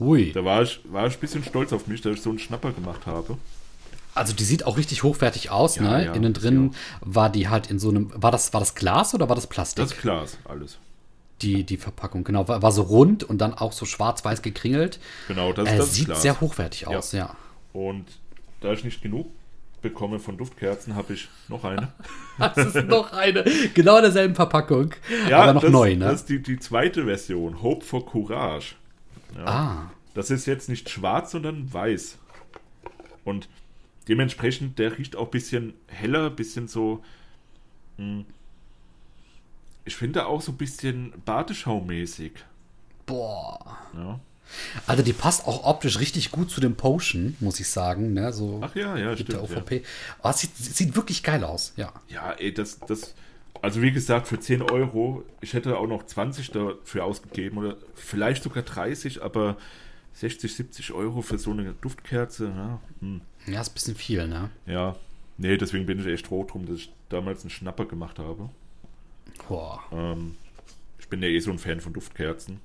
Ui. Da war ich, war ich ein bisschen stolz auf mich, dass ich so einen Schnapper gemacht habe. Also die sieht auch richtig hochwertig aus, Ja, ne? ja, Innen drin war die halt in so einem. War das, war das Glas oder war das Plastik? Das Glas, alles. die, die Verpackung, genau. War, war so rund und dann auch so schwarz-weiß gekringelt. Genau, das, Äh, das ist sieht Glas. sehr hochwertig aus, ja. Und da ich nicht genug bekomme von Duftkerzen, habe ich noch eine. Das ist noch eine, genau in derselben Verpackung, aber noch das, neu, ne? Das ist die, die zweite Version, Hope for Courage. ah, Das ist jetzt nicht schwarz, sondern weiß. Und dementsprechend, der riecht auch ein bisschen heller, ein bisschen so. mh, Ich finde auch so ein bisschen Badeschaummäßig. boah. Ja. Also die passt auch optisch richtig gut zu dem Potion, muss ich sagen, ne? So Ach ja, ja, mit der stimmt. Ja. OVP. Aber es sieht, sieht wirklich geil aus, ja. ja, ey, das, das. Also wie gesagt, für 10 Euro, ich hätte auch noch 20 dafür ausgegeben oder vielleicht sogar 30, aber 60, 70 Euro für so eine Duftkerze, ja, hm. Ja, ist ein bisschen viel, ne? ja. Nee, deswegen bin ich echt froh drum, dass ich damals einen Schnapper gemacht habe. Boah. Ähm, ich bin ja eh so ein Fan von Duftkerzen.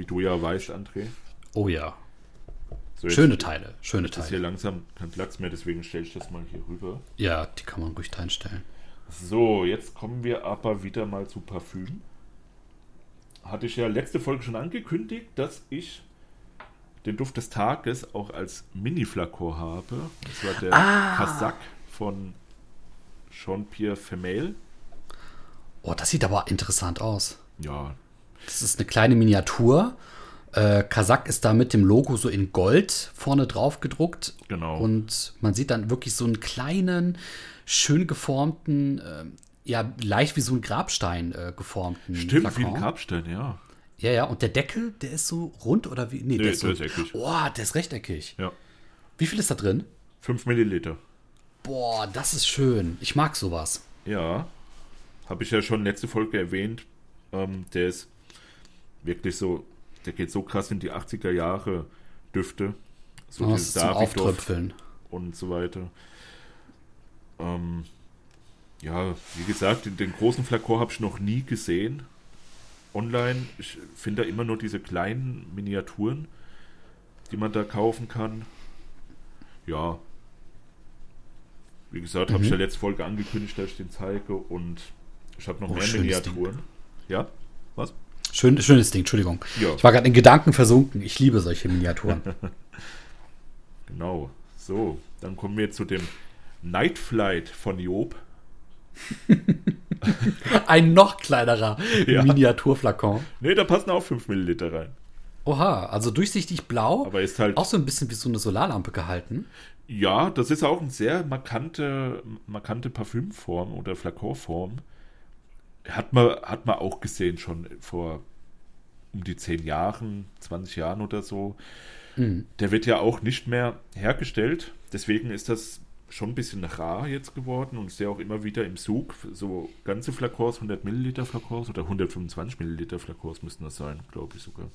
Wie du ja weißt, André. Oh ja. So, Schöne Teile, schöne ist hier Teile. langsam kein Platz mehr, deswegen stelle ich das mal hier rüber. Ja, die kann man ruhig reinstellen. So, jetzt kommen wir aber wieder mal zu Parfüm. Hatte ich ja letzte Folge schon angekündigt, dass ich den Duft des Tages auch als Mini-Flakor habe. Das war der Ah. Kasak von Jean-Pierre Vermeil. Oh, das sieht aber interessant aus. Ja, Das ist eine kleine Miniatur. Äh, Kazak ist da mit dem Logo so in Gold vorne drauf gedruckt. Genau. Und man sieht dann wirklich so einen kleinen, schön geformten, ähm, ja, leicht wie so ein Grabstein äh, geformten. stimmt, wie Flakon. ein Grabstein, ja. Ja, ja, und der Deckel, der ist so rund oder wie? Nee, Nee, der ist so. der ist eckig. Oh, der ist rechteckig. Ja. Wie viel ist da drin? 5 Milliliter. Boah, das ist schön. Ich mag sowas. Ja, habe ich ja schon letzte Folge erwähnt. Ähm, der ist wirklich so, der geht so krass in die 80er Jahre Düfte. So Oh, dieses Auftröpfeln. und so weiter. Ähm, ja, wie gesagt, den, großen Flakon habe ich noch nie gesehen. Online, ich finde da immer nur diese kleinen Miniaturen, die man da kaufen kann. Ja. Wie gesagt, habe ich ja letzte Folge angekündigt, dass ich den zeige und ich habe noch Oh, mehr schönes Ding. Miniaturen. Ja? Was? Schön, schönes Ding, Entschuldigung. Ja. Ich war gerade in Gedanken versunken. Ich liebe solche Miniaturen. Genau. So, dann kommen wir zu dem Night Flight von Job. Ein noch kleinerer Ja. Miniaturflakon. Ne, da passen auch 5 Milliliter rein. Oha, also durchsichtig blau. Aber ist halt auch so ein bisschen wie so eine Solarlampe gehalten. Ja, das ist auch eine sehr markante, markante Parfümform oder Flakonform. Hat man, hat man auch gesehen schon vor um die 10 Jahren, 20 Jahren oder so. Der wird ja auch nicht mehr hergestellt. Deswegen ist das schon ein bisschen rar jetzt geworden und ist ja auch immer wieder im Zug. So ganze Flakons, 100 Milliliter Flakons oder 125 Milliliter Flakons müssten das sein, glaube ich sogar.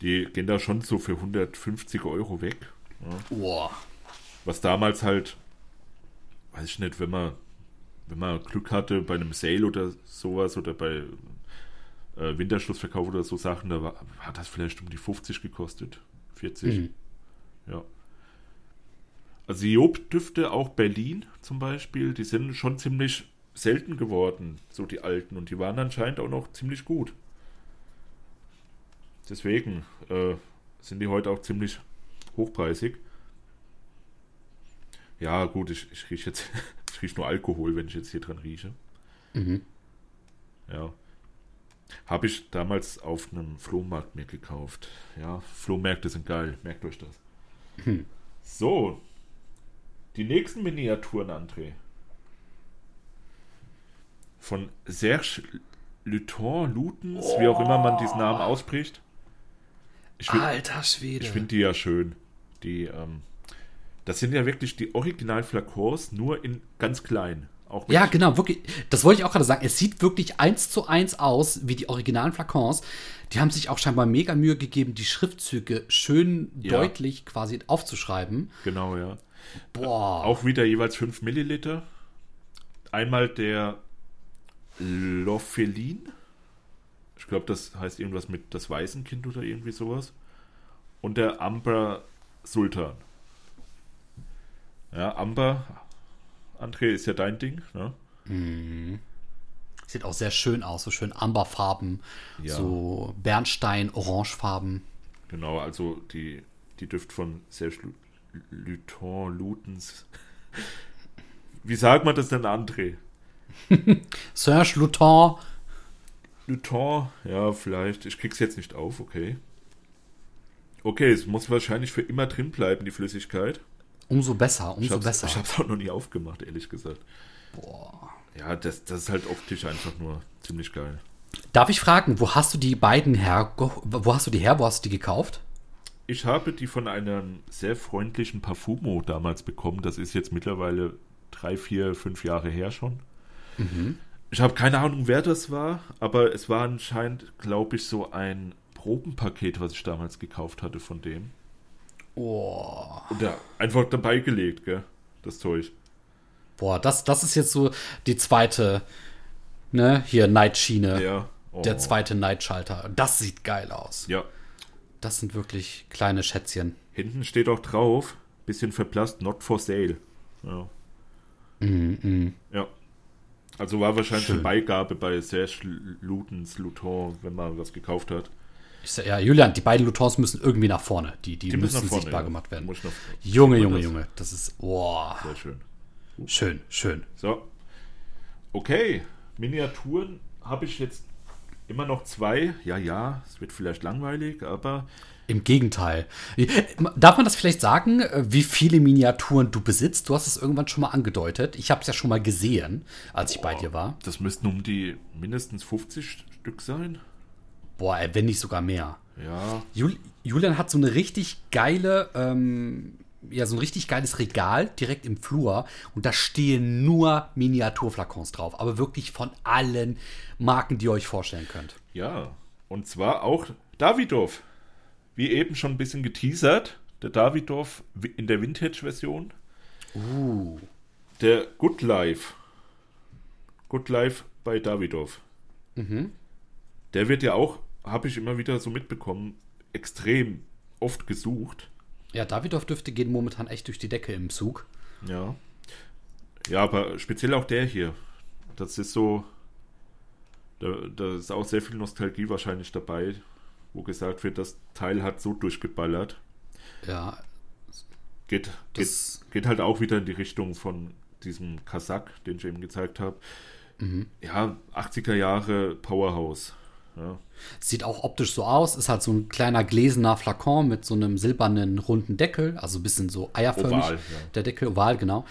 Die gehen da schon so für 150 Euro weg. Ja. Boah. Was damals halt, weiß ich nicht, wenn man, wenn man Glück hatte bei einem Sale oder sowas oder bei äh, Winterschlussverkauf oder so Sachen, da war, hat das vielleicht um die 50 gekostet. 40. Mhm. Ja. Also Job-Düfte, auch Berlin zum Beispiel, die sind schon ziemlich selten geworden, so die alten. Und die waren anscheinend auch noch ziemlich gut. Deswegen äh, sind die heute auch ziemlich hochpreisig. Ja, gut, ich, ich rieche jetzt, ich rieche nur Alkohol, wenn ich jetzt hier dran rieche. Mhm. Ja. Habe ich damals auf einem Flohmarkt mir gekauft. Ja, Flohmärkte sind geil, merkt euch das. So, die nächsten Miniaturen, André. Von Serge Luton, Lutens, wie auch immer man diesen Namen ausspricht. Ich find- Alter Schwede. ich finde die ja schön. Die, ähm, das sind ja wirklich die Original-Flakons, nur in ganz klein. Ja, genau, wirklich. Das wollte ich auch gerade sagen. Es sieht wirklich eins zu eins aus wie die originalen Flakons. Die haben sich auch scheinbar mega Mühe gegeben, die Schriftzüge schön Ja. deutlich quasi aufzuschreiben. Genau, ja. Boah. Auch wieder jeweils 5 Milliliter. Einmal der Lophelin. Ich glaube, das heißt irgendwas mit das Waisenkind oder irgendwie sowas. Und der Amber Sultan. Ja, Amber, André, ist ja dein Ding, ne? Sieht auch sehr schön aus, so schön Amberfarben, Ja. so Bernstein-Orangefarben. Genau, also die, die Düft von Serge Lu- Luton, Lutens. Wie sagt man das denn, André? Serge Luton. Luton, ja, vielleicht. Ich krieg's jetzt nicht auf, okay. Okay, es muss wahrscheinlich für immer drin bleiben, die Flüssigkeit. Umso besser, Ich umso hab's, besser. ich hab's auch noch nie aufgemacht, ehrlich gesagt. Boah. Ja, das, das ist halt optisch einfach nur ziemlich geil. Darf ich fragen, wo hast du die beiden her? Wo hast du die her? Wo hast du die gekauft? Ich habe die von einem sehr freundlichen Parfumo damals bekommen. Das ist jetzt mittlerweile drei, vier, fünf Jahre her schon. Ich habe keine Ahnung, wer das war, aber es war anscheinend, glaube ich, so ein Probenpaket, was ich damals gekauft hatte von dem. Oh. Und da einfach dabei gelegt, gell? Das Zeug. Boah, das, das ist jetzt so die zweite, ne, hier Neidschine. Ja. Oh. Der zweite Neidschalter. Das sieht geil aus. Ja. Das sind wirklich kleine Schätzchen. Hinten steht auch drauf, bisschen verblasst, not for sale. Ja. Ja. Also war wahrscheinlich Schön. eine Beigabe bei Serge Lutens, Luton, wenn man was gekauft hat. Ja, Julian, die beiden Lutons müssen irgendwie nach vorne. Die, die, Die müssen, vorne, sichtbar ja. gemacht werden. Junge, Junge, das? Junge. Das ist, boah, Sehr schön. schön, schön. So, Okay, Miniaturen habe ich jetzt immer noch zwei. Ja, ja, es wird vielleicht langweilig, aber Im Gegenteil. Darf man das vielleicht sagen, äh, wie viele Miniaturen du besitzt? Du hast es irgendwann schon mal angedeutet. Ich habe es ja schon mal gesehen, als ich bei dir war. das müssten um die mindestens 50 Stück sein. Boah, wenn nicht sogar mehr. Ja, Jul Julian hat so eine richtig geile, ähm, ja, so ein richtig geiles Regal direkt im Flur und da stehen nur Miniaturflakons drauf. Aber wirklich von allen Marken, die ihr euch vorstellen könnt. ja. Und zwar auch Davidoff. Wie eben schon ein bisschen geteasert, der Davidoff in der Vintage-Version. Uh. Der Good Life. Good Life bei Davidoff. Der wird ja auch, habe ich immer wieder so mitbekommen, extrem oft gesucht. Ja, Davidoff dürfte gehen momentan echt durch die Decke im Zug. Ja. Ja, aber speziell auch der hier. Das ist so. Da, da ist auch sehr viel Nostalgie wahrscheinlich dabei, wo gesagt wird, das Teil hat so durchgeballert. Ja, Geht, geht, Das- geht halt auch wieder in die Richtung von diesem Kasak, den ich eben gezeigt habe. Ja, 80er Jahre Powerhouse. Ja. Sieht auch optisch so aus. Ist halt so ein kleiner gläserner Flakon mit so einem silbernen runden Deckel. Also ein bisschen so eierförmig. Oval, ja. Der Deckel oval, genau.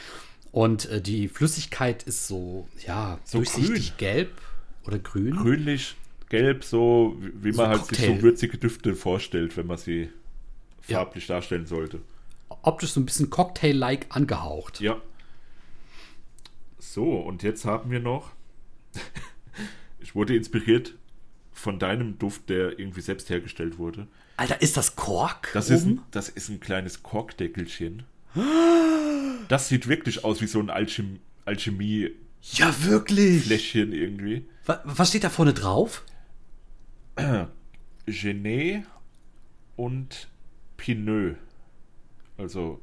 Und äh, die Flüssigkeit ist so, ja, So durchsichtig gelb oder grün. Grünlich, gelb, so wie man So halt sich Cocktail. so würzige Düfte vorstellt, wenn man sie Ja. farblich darstellen sollte. Optisch so ein bisschen Cocktail-like angehaucht. Ja. So, und jetzt haben wir noch. ich wurde inspiriert von deinem Duft, der irgendwie selbst hergestellt wurde. Alter, ist das Kork? Das ist, ein, das ist ein kleines Korkdeckelchen. Das sieht wirklich aus wie so ein Alchem Alchemie-Fläschchen ja, wirklich. irgendwie. Wa- Was steht da vorne drauf? Genet und Pinot. Also,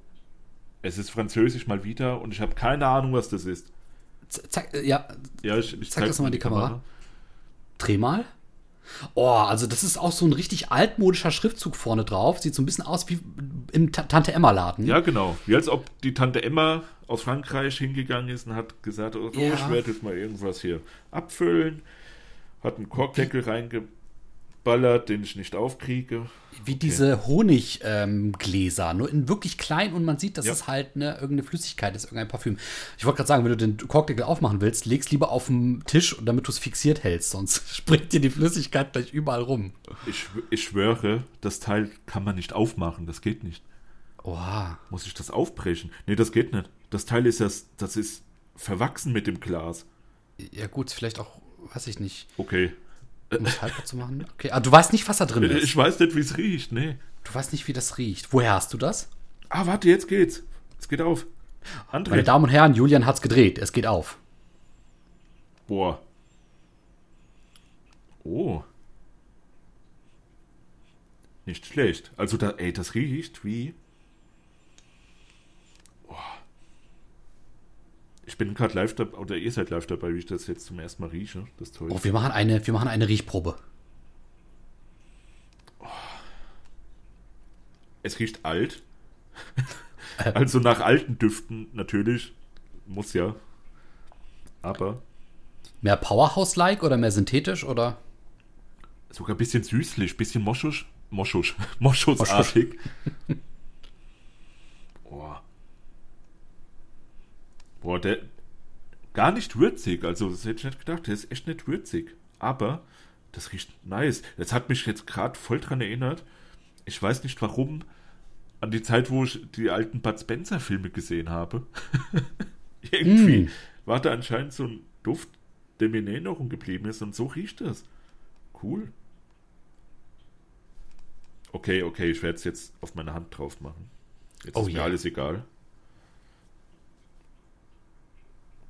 es ist französisch mal wieder und ich habe keine Ahnung, was das ist. Z zeig, äh, ja, Ja, ich, ich Zeig zeig's das mal in die Kamera. dreh mal. Oh, also das ist auch so ein richtig altmodischer Schriftzug vorne drauf. Sieht so ein bisschen aus wie im Ta Tante Emma Laden. Ja, genau. Wie als ob die Tante Emma aus Frankreich hingegangen ist und hat gesagt, oh, Ja. ich werde jetzt mal irgendwas hier abfüllen. Hat einen Korkdeckel reingeballert, den ich nicht aufkriege. Wie diese Honiggläser, nur in wirklich klein und man sieht, dass Ja. es halt eine, irgendeine Flüssigkeit ist, irgendein Parfüm. Ich wollte gerade sagen, wenn du den Korkdeckel aufmachen willst, leg's lieber auf den Tisch, damit du es fixiert hältst, sonst springt dir die Flüssigkeit gleich überall rum. Ich, ich schwöre, das Teil kann man nicht aufmachen. Das geht nicht. Oha. Muss ich das aufbrechen? Nee, das geht nicht. Das Teil ist das, das ist verwachsen mit dem Glas. Ja gut, vielleicht auch, weiß ich nicht, Okay. Um es haltbar zu machen. Okay, ah, du weißt nicht, was da drin ist. Ich weiß nicht, wie es riecht. Nee. Du weißt nicht, wie das riecht. Woher hast du das? Ah, warte, jetzt geht's. Es geht auf. Meine André. Damen und Herren, Julian hat's gedreht. Es geht auf. Boah. Oh. Nicht schlecht. Also da, ey, das riecht wie. Ich bin gerade live dabei, oder ihr seid live dabei, wie ich das jetzt zum ersten Mal rieche. Das ist toll. Oh, wir machen eine, wir machen eine Riechprobe. Es riecht alt. also nach alten Düften natürlich. Muss ja. Aber Mehr Powerhouse-like oder mehr synthetisch oder? sogar ein bisschen süßlich, bisschen moschusch. Moschusch. Moschusartig. Boah. Boah, der. Gar nicht würzig. Also, das hätte ich nicht gedacht. Der ist echt nicht würzig. Aber das riecht nice. Das hat mich jetzt gerade voll dran erinnert. Ich weiß nicht warum. An die Zeit, wo ich die alten Bud Spencer-Filme gesehen habe. Irgendwie Mm. war da anscheinend so ein Duft, der mir in Erinnerung geblieben ist. Und so riecht das. Cool. Okay, okay, ich werde es jetzt auf meine Hand drauf machen. Jetzt Oh ist mir ja. alles egal.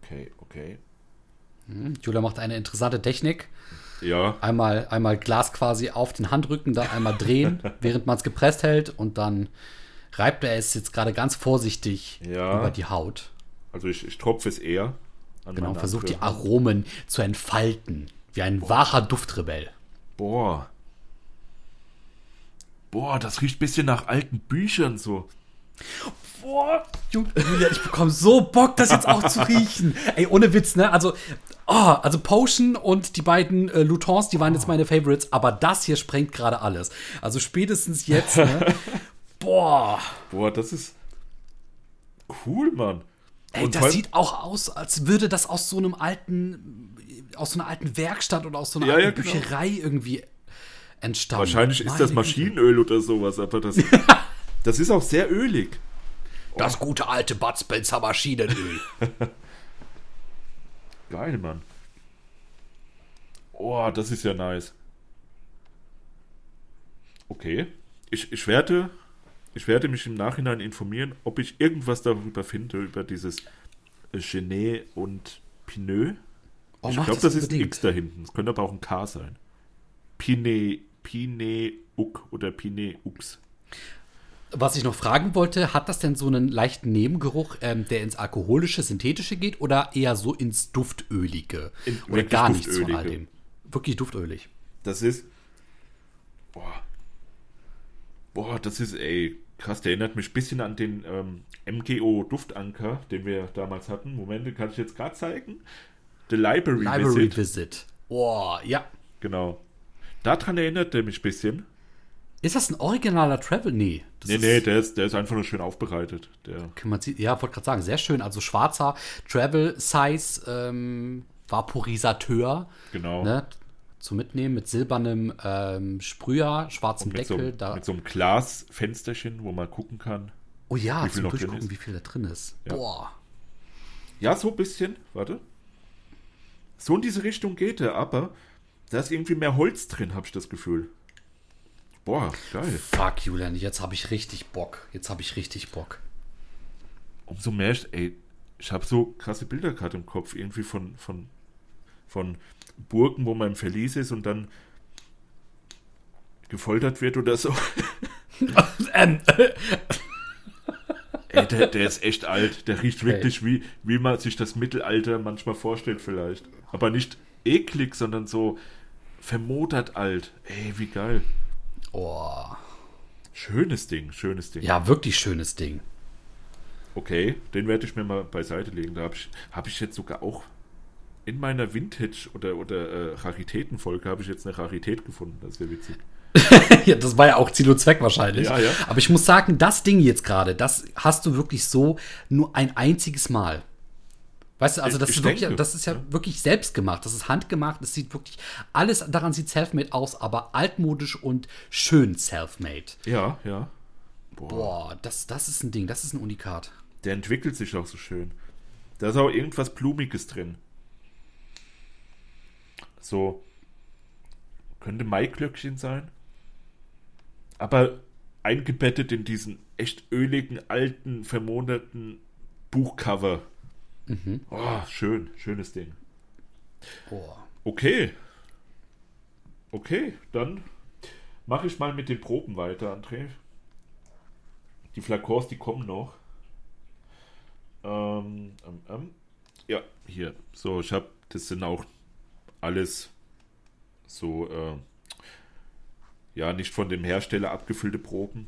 Okay, okay. Hm, Julia macht eine interessante Technik. Ja, Einmal, einmal Glas quasi auf den Handrücken, dann einmal drehen, während man es gepresst hält und dann reibt er es jetzt gerade ganz vorsichtig Ja. über die Haut. also ich, ich tropfe es eher. Genau, versucht die. Aromen zu entfalten. Wie ein wahrer Duftrebell. Boah. Boah, das riecht ein bisschen nach alten Büchern so. Boah, Ju- Julia, ich bekomme so Bock, das jetzt auch zu riechen. Ey, ohne Witz, ne? Also, Oh, also Potion und die beiden äh, Lutons, die waren jetzt meine Favorites, aber das hier sprengt gerade alles. Also spätestens jetzt, ne? Boah. Boah, das ist cool, Mann. Ey, Und das sieht auch aus, als würde das aus so einem alten, aus so einer alten Werkstatt oder aus so einer Ja, ja, alten genau. Bücherei irgendwie entstammen. Wahrscheinlich ist Meine das. Maschinenöl oder sowas, aber das, das ist auch sehr ölig. Das gute alte Bud Spencer Maschinenöl. Geil, Mann. Oh, das ist ja nice. Okay. Ich, ich, werde, ich werde mich im Nachhinein informieren, ob ich irgendwas darüber finde, über dieses Genet und Pinot. Oh, ich glaube, das, ist ein. X da hinten. Es könnte aber auch ein K sein. Pine, Pine Uk oder Pine Ux. Was ich noch fragen wollte, hat das denn so einen leichten Nebengeruch, ähm, der ins alkoholische, synthetische geht oder eher so ins duftölige? In- oder gar nichts von all dem? Wirklich duftölig. Das ist. Boah. Boah, das ist, ey, krass. Der erinnert mich ein bisschen an den ähm, MGO Duftanker, den wir damals hatten. Momente, kann ich jetzt gerade zeigen? The Library, Library Visit. Visit. Oh, ja. Genau. Daran erinnert er mich ein bisschen. Ist das ein originaler Travel? Nee. Das Nee, nee, der ist, der ist einfach nur schön aufbereitet. Der, Kann man ja, wollte gerade sagen, sehr schön. Also schwarzer Travel Size ähm, Vaporisateur. genau. Ne? Zum Mitnehmen mit silbernem ähm, Sprüher, schwarzem mit, so, Deckel. einem- da, mit so einem Glasfensterchen, wo man gucken kann. oh ja, wie viel zum Durchgucken, wie viel da drin ist. Ja. Boah. Ja, so ein bisschen. Warte. So in diese Richtung geht er, aber da ist irgendwie mehr Holz drin, habe ich das Gefühl. Boah, geil. Fuck, Julian, jetzt habe ich richtig Bock. Jetzt habe ich richtig Bock. Umso mehr, ich- ey, ich habe so krasse Bilder gerade im Kopf, irgendwie von, von, von Burgen, wo man im Verlies ist und dann gefoltert wird oder so. Ähm, Ey, der, der ist echt alt. Der riecht wirklich wie, wie man sich das Mittelalter manchmal vorstellt vielleicht. Aber nicht eklig, sondern so vermodert alt. Ey, wie geil. Oh. Schönes Ding, schönes Ding. Ja, wirklich schönes Ding. Okay, den werde ich mir mal beiseite legen. Da habe ich, hab ich jetzt sogar auch in meiner Vintage- oder, oder äh, Raritätenfolge habe ich jetzt eine Rarität gefunden. Das wäre witzig. ja, das war ja auch Ziel und Zweck wahrscheinlich. Ja, ja. Aber ich muss sagen, das Ding jetzt gerade, das hast du wirklich so nur ein einziges Mal. Weißt du, also Ich- das ich ist wirklich, denke, das ist ja, ja. wirklich selbst gemacht. Das ist handgemacht. Es sieht wirklich, alles daran sieht selfmade aus, aber altmodisch und schön selfmade. Ja, ja. Boah, Boah, das, das ist ein Ding, das ist ein Unikat. der entwickelt sich auch so schön. Da ist auch irgendwas Blumiges drin. So, könnte Maiglöckchen sein. Aber eingebettet in diesen echt öligen, alten, vermoderten Buchcover. Oh, schön, schönes Ding. Boah. Okay. Okay, dann mache ich mal mit den Proben weiter, André. Die Flakors, die kommen noch. Ähm, ähm, ähm. Ja, hier. So, ich habe, das sind auch alles so, äh, ja, nicht von dem Hersteller abgefüllte Proben.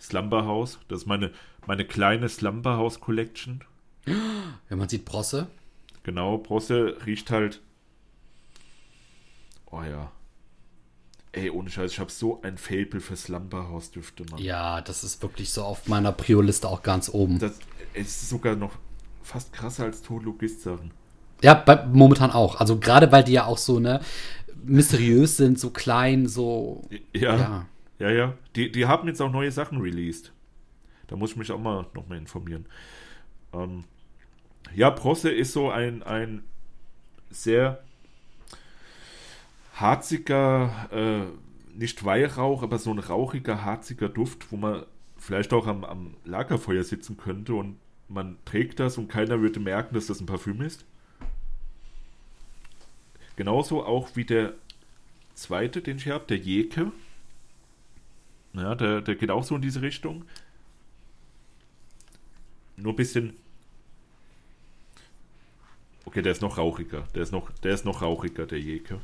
Slumberhouse, das ist meine, meine kleine Slumberhouse Collection. Ja, man sieht Brosse. Genau, Bronze riecht halt. Oh ja. Ey, ohne Scheiß, ich habe so ein Faible für Slumberhouse-Düfte, Mann. Ja, das ist wirklich so auf meiner Prio-Liste auch ganz oben. Das ist sogar noch fast krasser als Todlogist-Sachen. Ja, bei, momentan auch. Also gerade weil die ja auch so, ne, mysteriös sind, so klein, so. Ja, Ja. ja, ja. Die, die haben jetzt auch neue Sachen released. Da muss ich mich auch mal noch mal informieren. Ähm, ja, Prosse ist so ein, ein sehr harziger, äh, nicht Weihrauch, aber so ein rauchiger, harziger Duft, wo man vielleicht auch am, am Lagerfeuer sitzen könnte und man trägt das und keiner würde merken, dass das ein Parfüm ist. Genauso auch wie der zweite, den ich habe, der Jeke. Ja, der, der geht auch so in diese Richtung. Nur ein bisschen. Okay, der ist noch rauchiger. Der ist noch, der ist noch rauchiger, der Jeke.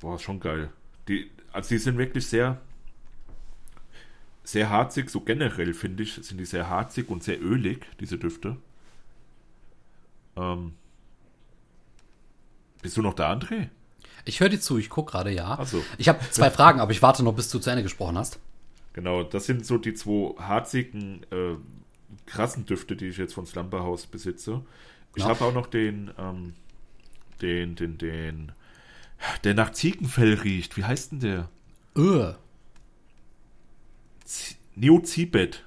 Boah, schon geil. Die, also die sind wirklich sehr, sehr harzig, so generell finde ich, sind die sehr harzig und sehr ölig, diese Düfte. Ähm, bist du noch da, André? Ich höre dir zu, ich gucke gerade, ja. Ach so. Ich habe zwei Fragen, aber ich warte noch, bis du zu Ende gesprochen hast. Genau, das sind so die zwei harzigen, äh, krassen Düfte, die ich jetzt von Slumberhouse besitze. Ich Ja. habe auch noch den, ähm, den, den, den, der nach Ziegenfell riecht. Wie heißt denn der? Öh. New Seabed.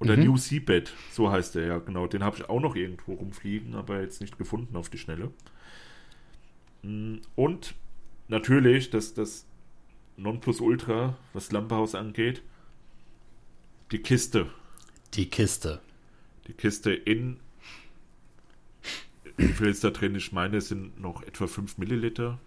Oder Mhm. New Seabed, so heißt der, ja, genau. Den habe ich auch noch irgendwo rumfliegen, aber jetzt nicht gefunden auf die Schnelle. Mm, Und natürlich, das, das Nonplusultra, was Slumberhouse angeht, die Kiste. Die Kiste. Die Kiste in. Wie viel ist da drin? Ich meine, es sind noch etwa 5 Milliliter.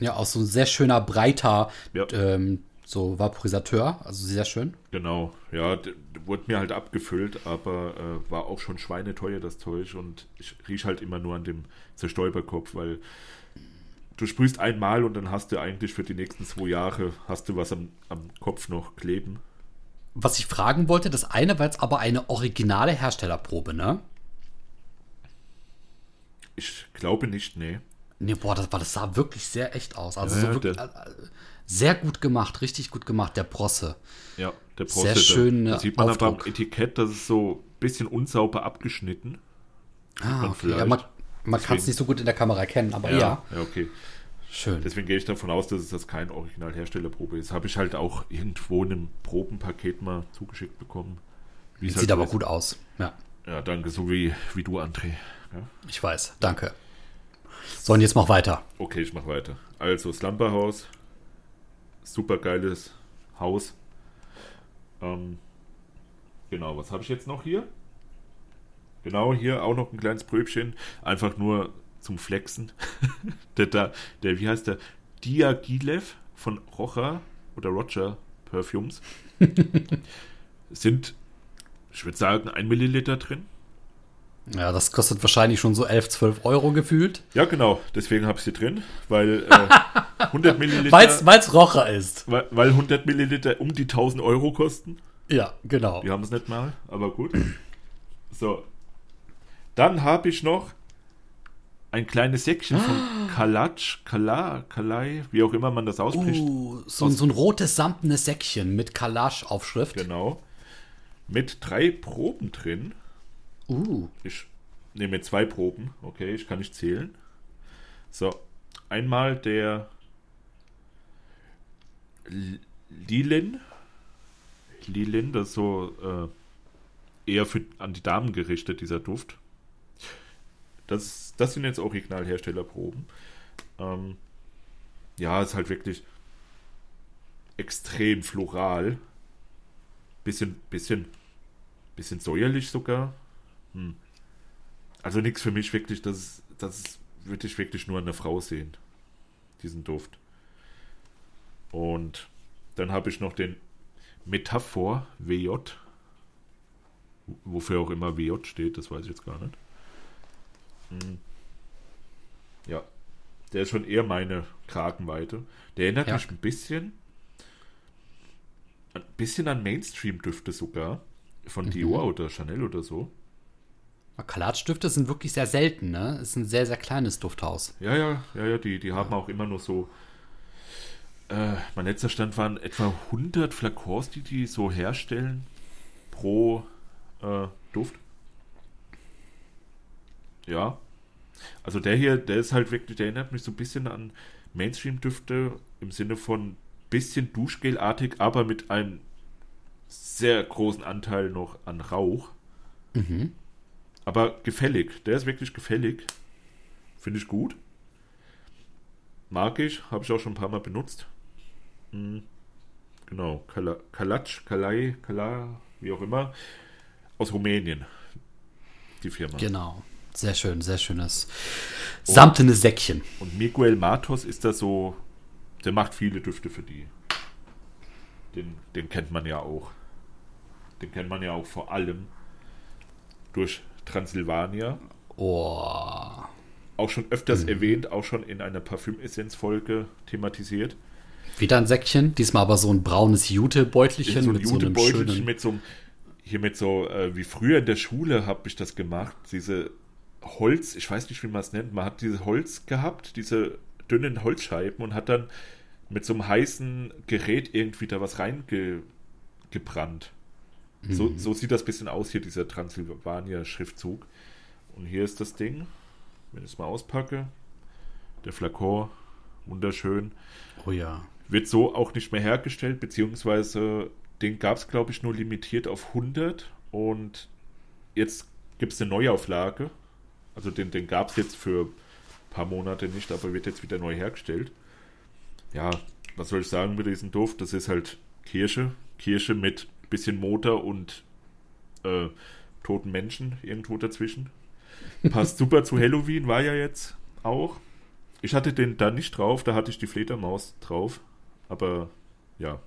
Ja, auch so ein sehr schöner, breiter, Ja. ähm, so Vaporisateur. Also sehr schön. Genau, ja, wurde mir halt abgefüllt, aber äh, war auch schon schweineteuer das Zeug und ich riech halt immer nur an dem Zerstäuberkopf, weil du sprühst einmal und dann hast du eigentlich für die nächsten zwei Jahre hast du was am, am Kopf noch kleben. Was ich fragen wollte, das eine war jetzt aber eine originale Herstellerprobe, ne? Ich glaube nicht, nee. Nee, boah, das, war, das sah wirklich sehr echt aus. Also Ja, so wirklich, der- äh, sehr gut gemacht, richtig gut gemacht, der Brosse. Ja, der Sehr da- schön, Da äh, sieht man aber am Aufdruck. Etikett, dass es so ein bisschen unsauber abgeschnitten. Ah, okay. Ja, man man kann es nicht so gut in der Kamera erkennen, aber ja, ja okay. schön. Deswegen gehe ich davon aus, dass es das kein Originalherstellerprobe ist. Habe ich halt auch irgendwo in einem Probenpaket mal zugeschickt bekommen. Sieht halt aber ist. gut aus. Ja, Ja, danke, so wie, wie du, André. Ja? ich weiß. Danke. So, und jetzt mach weiter. Okay, ich mache weiter. Also, Slumberhouse. Super geiles Haus. Ähm, genau, was habe ich jetzt noch hier? Genau, hier auch noch ein kleines Pröbchen. Einfach nur zum Flexen. der, da, der, wie heißt der? Diaghilev von Rocha oder Roger Perfumes. Sind, ich würde sagen, ein Milliliter drin. Ja, das kostet wahrscheinlich schon so 11, 12 Euro gefühlt. Ja, genau. Deswegen habe ich sie drin, weil äh, 100 Milliliter, Weil es Rocher ist. weil, weil 100 Milliliter um die 1000 Euro kosten. Ja, genau. Wir haben es nicht mal, aber gut. So. Dann habe ich noch ein kleines Säckchen von Kalatsch, Kala, Kalai, wie auch immer man das ausspricht. Uh, so, so ein rotes samtenes Säckchen mit Kalasch-Aufschrift. Genau. Mit drei Proben drin. Uh, Ich nehme zwei Proben. Okay, ich kann nicht zählen. So. Einmal der Lilin. Lilin, das ist so äh, eher für, an die Damen gerichtet, dieser Duft. Das, das sind jetzt Originalherstellerproben. Ähm, ja, ist halt wirklich extrem floral. Bisschen, bisschen, bisschen säuerlich sogar. Hm. Also nichts für mich wirklich, das, das würde ich wirklich nur an der Frau sehen, diesen Duft. Und dann habe ich noch den Metaphor WJ. Wofür auch immer WJ steht, das weiß ich jetzt gar nicht. Hm. Ja, der ist schon eher meine Kragenweite. Der erinnert Ja. mich ein bisschen, ein bisschen an Mainstream-Düfte sogar. Von Dior oder Chanel oder so. Kalatschstifte sind wirklich sehr selten, ne? Ist ein sehr, sehr kleines Dufthaus. Ja, ja, ja, ja, die, die haben auch immer nur so. Äh, mein letzter Stand waren etwa 100 Flakons, die die so herstellen pro äh, Duft. Ja. Also der hier, der ist halt wirklich, der erinnert mich so ein bisschen an Mainstream-Düfte im Sinne von bisschen Duschgelartig, aber mit einem sehr großen Anteil noch an Rauch. Aber gefällig. Der ist wirklich gefällig. Finde ich gut. Mag ich. Habe ich auch schon ein paar Mal benutzt. Hm. Genau. Kala- Kalatsch, Kalai, Kala, wie auch immer. Aus Rumänien. Die Firma. Genau. Sehr schön, sehr schönes samtenes Säckchen. Und Miguel Matos ist da so. Der macht viele Düfte für die. Den, den kennt man ja auch. Den kennt man ja auch vor allem durch Transsilvania. Oh. Auch schon öfters erwähnt, auch schon in einer Parfümessenz-Folge thematisiert. Wieder ein Säckchen, diesmal aber so ein braunes Jutebeutelchen so ein mit so einem Jutebeutelchen schönen. mit so einem, hier mit so, äh, wie früher in der Schule habe ich das gemacht, diese Holz, ich weiß nicht, wie man es nennt, man hat dieses Holz gehabt, diese dünnen Holzscheiben und hat dann mit so einem heißen Gerät irgendwie da was reingebrannt. Mhm. So, so sieht das ein bisschen aus hier, dieser Transylvania-Schriftzug. Und hier ist das Ding, wenn ich es mal auspacke, der Flakon, wunderschön. Oh ja. Wird so auch nicht mehr hergestellt, beziehungsweise den gab es, glaube ich, nur limitiert auf 100 und jetzt gibt es eine Neuauflage. Also den, den gab es jetzt für ein paar Monate nicht, aber wird jetzt wieder neu hergestellt. Ja, was soll ich sagen mit diesem Duft? Das ist halt Kirsche. Kirsche mit bisschen Motor und äh, toten Menschen irgendwo dazwischen. Passt super zu Halloween, war ja jetzt auch. Ich hatte den da nicht drauf, da hatte ich die Fledermaus drauf. Aber ja,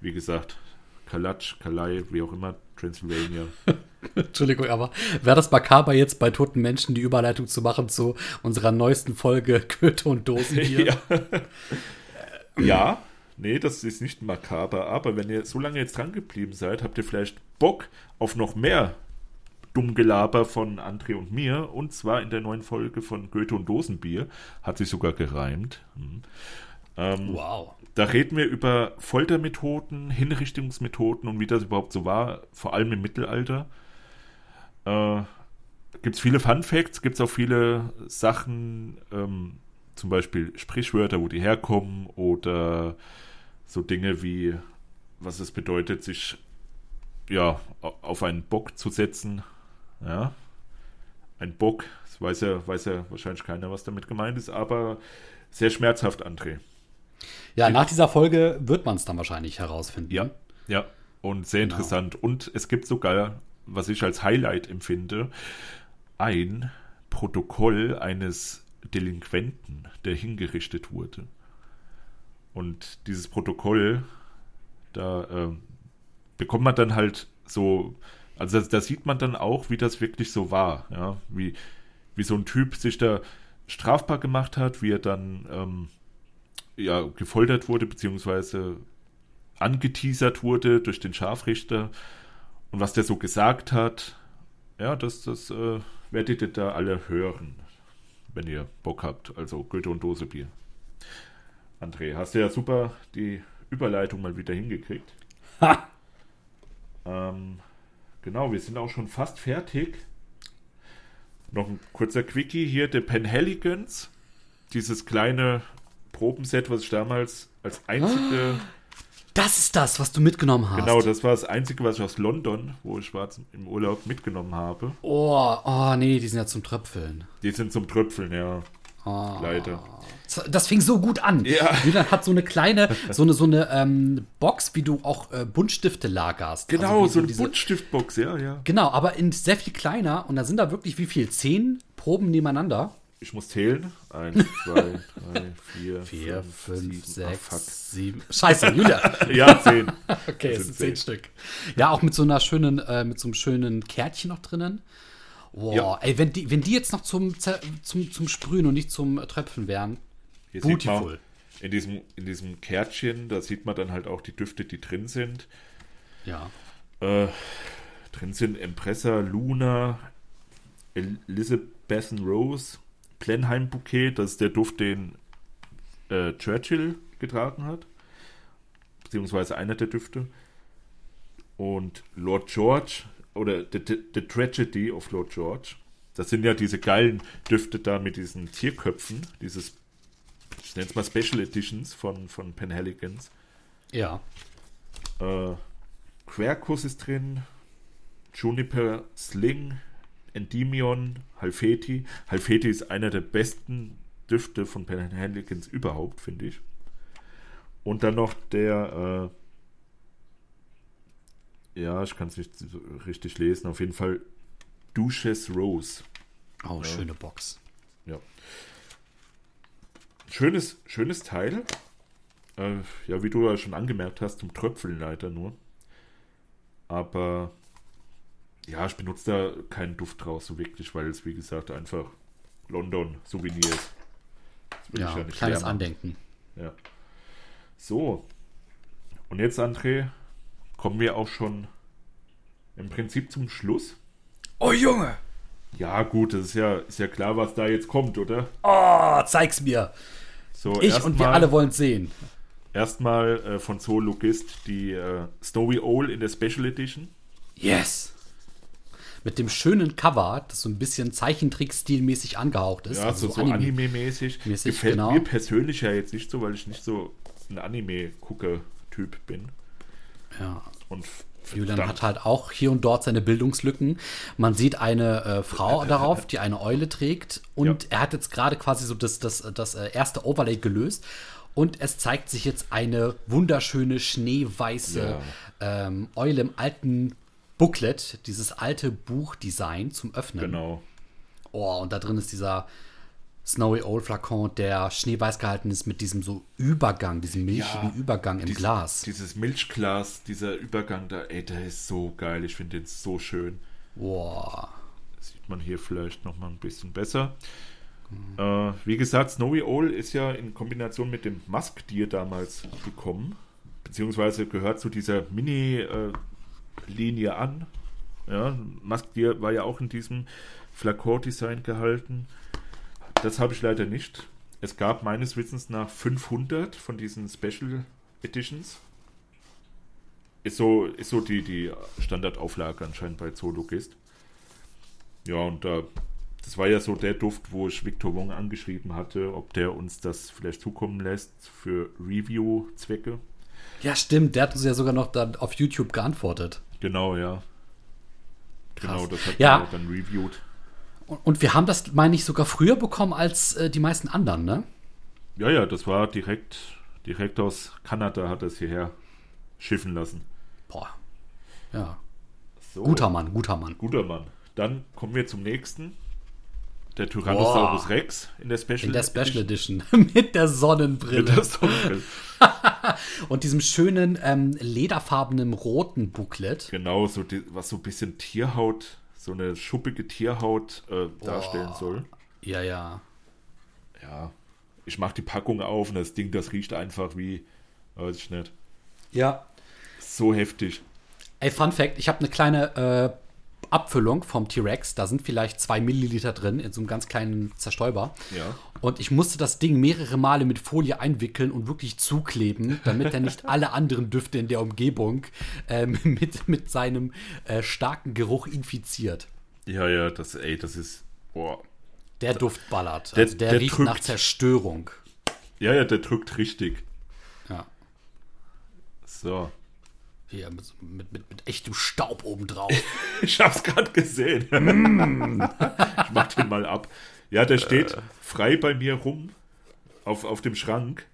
wie gesagt, Kalatsch, Kalai, wie auch immer, Transylvania. Entschuldigung, aber wäre das makaber jetzt bei toten Menschen die Überleitung zu machen zu unserer neuesten Folge Goethe und Dosen hier? ja. ja, nee, das ist nicht makaber, aber wenn ihr so lange jetzt dran geblieben seid, habt ihr vielleicht Bock auf noch mehr Dummgelaber von André und mir. Und zwar in der neuen Folge von Goethe und Dosenbier. Hat sich sogar gereimt. Hm. Ähm, wow. Da reden wir über Foltermethoden, Hinrichtungsmethoden und wie das überhaupt so war, vor allem im Mittelalter. Äh, gibt es viele Fun Facts, gibt es auch viele Sachen, ähm, zum Beispiel Sprichwörter, wo die herkommen oder so Dinge wie, was es bedeutet, sich ja, auf einen Bock zu setzen. Ja, ein Bock, das weiß ja, weiß ja wahrscheinlich keiner, was damit gemeint ist, aber sehr schmerzhaft, André. Ja, nach dieser Folge wird man es dann wahrscheinlich herausfinden. Ja, ja. Und sehr genau. interessant. Und es gibt sogar, was ich als Highlight empfinde, ein Protokoll eines Delinquenten, der hingerichtet wurde. Und dieses Protokoll, da äh, bekommt man dann halt so, also da sieht man dann auch, wie das wirklich so war, ja, wie, wie so ein Typ sich da strafbar gemacht hat, wie er dann ähm, ja, gefoltert wurde, beziehungsweise angeteasert wurde durch den Scharfrichter und was der so gesagt hat, ja, das, das äh, werdet ihr da alle hören, wenn ihr Bock habt. Also Goethe und Dosebier. André, hast du ja super die Überleitung mal wieder hingekriegt. Ha! Ähm, genau, wir sind auch schon fast fertig. Noch ein kurzer Quickie hier, der Penhaligans. Dieses kleine Probenset, was ich damals als einzige. Das ist das, was du mitgenommen hast. Genau, das war das einzige, was ich aus London, wo ich war im Urlaub, mitgenommen habe. Oh, oh nee, die sind ja zum Tröpfeln. Die sind zum Tröpfeln, ja. Oh. Leider. Das fing so gut an. Ja. Julian hat so eine kleine, so eine, so eine ähm, Box, wie du auch äh, Buntstifte lagerst. Genau, also so eine diese, Buntstiftbox, ja, ja. Genau, aber in sehr viel kleiner. Und da sind da wirklich wie viel? Zehn Proben nebeneinander. Ich muss zählen. Eins, zwei, drei, vier, vier fünf, fünf sechs, ah, sieben. Scheiße, Julia. ja, zehn. okay, es sind zehn, zehn Stück. Ja, auch mit so einer schönen, äh, mit so einem schönen Kärtchen noch drinnen. Boah, ja. ey, wenn die, wenn die jetzt noch zum, zum, zum Sprühen und nicht zum Tröpfen wären, Hier beautiful. in diesem, in diesem Kärtchen, da sieht man dann halt auch die Düfte, die drin sind. Ja. Äh, drin sind Empressa, Luna, Elizabeth Rose, Blenheim-Bouquet, das ist der Duft, den äh, Churchill getragen hat. Beziehungsweise einer der Düfte. Und Lord George oder The, The, The Tragedy of Lord George. Das sind ja diese geilen Düfte da mit diesen Tierköpfen, dieses, ich nenne es mal Special Editions von, von Penhaligans. Ja. Äh, Quercus ist drin, Juniper Sling, Endymion, Halfeti. Halfeti ist einer der besten Düfte von Penhaligans überhaupt, finde ich. Und dann noch der, äh, ja, ich kann es nicht so richtig lesen, auf jeden Fall Duchess Rose. Oh, ja. schöne Box. Ja. Schönes, schönes Teil. Äh, ja, wie du ja schon angemerkt hast, zum Tröpfeln leider nur. Aber ja, ich benutze da keinen Duft draus so wirklich, weil es wie gesagt einfach London Souvenir ist. ja, ja kleines Andenken. Ja. So. Und jetzt, André, kommen wir auch schon im Prinzip zum Schluss. Oh Junge! Ja, gut, das ist ja, ist ja klar, was da jetzt kommt, oder? Oh, zeig's mir. So, Ich und wir alle wollen sehen. Erstmal äh, von Zoologist die äh, Snowy Owl in der Special Edition. Yes. Mit dem schönen Cover, das so ein bisschen Zeichentrick-stilmäßig angehaucht ist. Ja, also so, so Anime-mäßig. Mäßig, Gefällt genau. mir persönlich ja jetzt nicht so, weil ich nicht so ein Anime-Gucker-Typ bin. Ja. Und Julian hat halt auch hier und dort seine Bildungslücken. Man sieht eine äh, Frau darauf, die eine Eule trägt. Und Ja. er hat jetzt gerade quasi so das, das, das äh, erste Overlay gelöst. Und es zeigt sich jetzt eine wunderschöne schneeweiße ähm, Eule im alten Booklet, dieses alte Buchdesign zum Öffnen. Genau. Oh, und da drin ist dieser Snowy Old Flakon, der schneeweiß gehalten ist mit diesem so Übergang, diesem milchigen Ja, Übergang im Dies- Glas. Dieses Milchglas, dieser Übergang da, ey, der ist so geil. Ich finde den so schön. Boah. Das sieht man hier vielleicht noch mal ein bisschen besser. Äh, wie gesagt, Snowy Owl ist ja in Kombination mit dem Musk Deer damals gekommen, beziehungsweise gehört zu dieser Mini-Linie an. Ja, Musk war ja auch in diesem Flakor-Design gehalten. Das habe ich leider nicht. Es gab meines Wissens nach 500 von diesen Special Editions. Ist so, ist so die, die Standardauflage anscheinend bei Zoologist. Ja, und da, das war ja so der Duft, wo ich Victor Wong angeschrieben hatte, ob der uns das vielleicht zukommen lässt für Review-Zwecke. Ja, stimmt. Der hat uns ja sogar noch dann auf YouTube geantwortet. Genau, ja. Krass. Genau, das hat Ja. er dann reviewed. Und, wir haben das, meine ich, sogar früher bekommen als äh, die meisten anderen, ne? Ja, ja, das war direkt, direkt aus Kanada hat es hierher schiffen lassen. Boah. Ja. So, Guter Mann, guter Mann. Guter Mann. Dann kommen wir zum nächsten. Der Tyrannosaurus Boah. Rex in der Special In der Special Edition. mit der Sonnenbrille. Mit der Sonnenbrille. und diesem schönen ähm, lederfarbenen roten Booklet. Genau, so die, was so ein bisschen Tierhaut, so eine schuppige Tierhaut äh, darstellen soll. Ja, ja. Ja, ich mach die Packung auf und das Ding, das riecht einfach wie, weiß ich nicht, Ja. so heftig. Ey, Fun Fact: Ich habe eine kleine äh, Abfüllung vom T-Rex. Da sind vielleicht zwei Milliliter drin in so einem ganz kleinen Zerstäuber. Ja. Und ich musste das Ding mehrere Male mit Folie einwickeln und wirklich zukleben, damit er nicht alle anderen Düfte in der Umgebung ähm, mit, mit seinem äh, starken Geruch infiziert. Ja, ja, das, ey, das ist, boah. Der Duft ballert. Der- Also der, der riecht drückt. nach Zerstörung. Ja, ja, der drückt richtig. Ja. So. Hier mit, mit, mit, mit echtem Staub obendrauf. Ich hab's gerade gesehen. ich mach den mal ab. Ja, der steht frei bei mir rum auf, auf dem Schrank.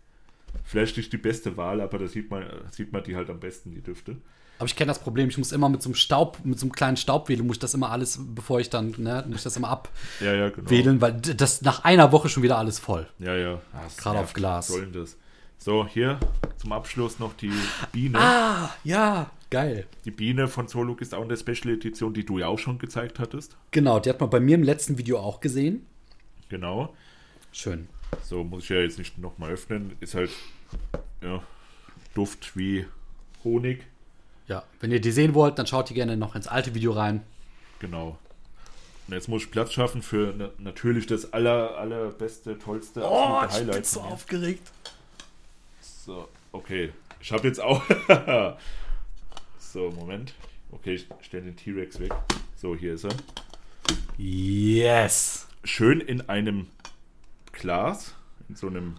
Vielleicht nicht die beste Wahl, aber da sieht man, sieht man die halt am besten, die Düfte. Aber ich kenne das Problem, ich muss immer mit so einem Staub, mit so einem kleinen Staubwedel, muss ich das immer alles, bevor ich dann, ne, muss ich das immer Ja, ja, genau. abwedeln, weil das nach einer Woche schon wieder alles voll. Ja, ja. Ah, Gerade auf. Glas. Was soll denn das? So, hier zum Abschluss noch die Biene. Ah, ja, geil. Die Biene von Zoluk ist auch in der Special Edition, die du ja auch schon gezeigt hattest. Genau, die hat man bei mir im letzten Video auch gesehen. Genau. Schön. So muss ich ja jetzt nicht nochmal öffnen. Ist halt, ja, Duft wie Honig. Ja, wenn ihr die sehen wollt, dann schaut ihr gerne noch ins alte Video rein. Genau. Und jetzt muss ich Platz schaffen für na natürlich das aller, allerbeste, tollste, absolute Highlight. von mir. aufgeregt. So, okay. Ich habe jetzt auch. so, Moment. Okay, ich stelle den T-Rex weg. So, hier ist er. Yes. Schön in einem Glas, in so einem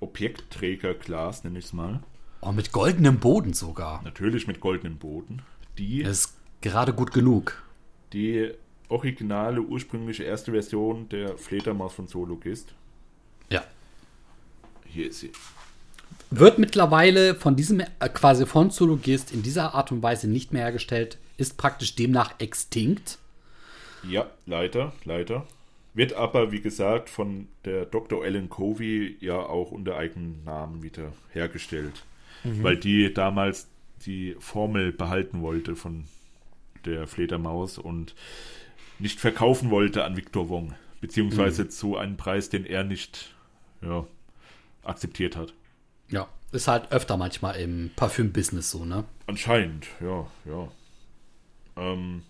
Objektträgerglas, nenne ich es mal. Oh, mit goldenem Boden sogar. Natürlich mit goldenem Boden. Die, Das ist gerade gut genug. die originale, ursprüngliche erste Version der Fledermaus von Zoologist. Ja. Hier ist sie. Wird mittlerweile von diesem, äh, quasi von Zoologist in dieser Art und Weise nicht mehr hergestellt, ist praktisch demnach extinkt. Ja, leider, leider. Wird aber, wie gesagt, von der Dr. Ellen Covey ja auch unter eigenem Namen wieder hergestellt. Weil die damals die Formel behalten wollte von der Fledermaus und nicht verkaufen wollte an Victor Wong. Beziehungsweise zu einem Preis, den er nicht ja, akzeptiert hat. Ja. Ist halt öfter manchmal im Parfüm-Business so, ne? Anscheinend, ja, ja. Ähm,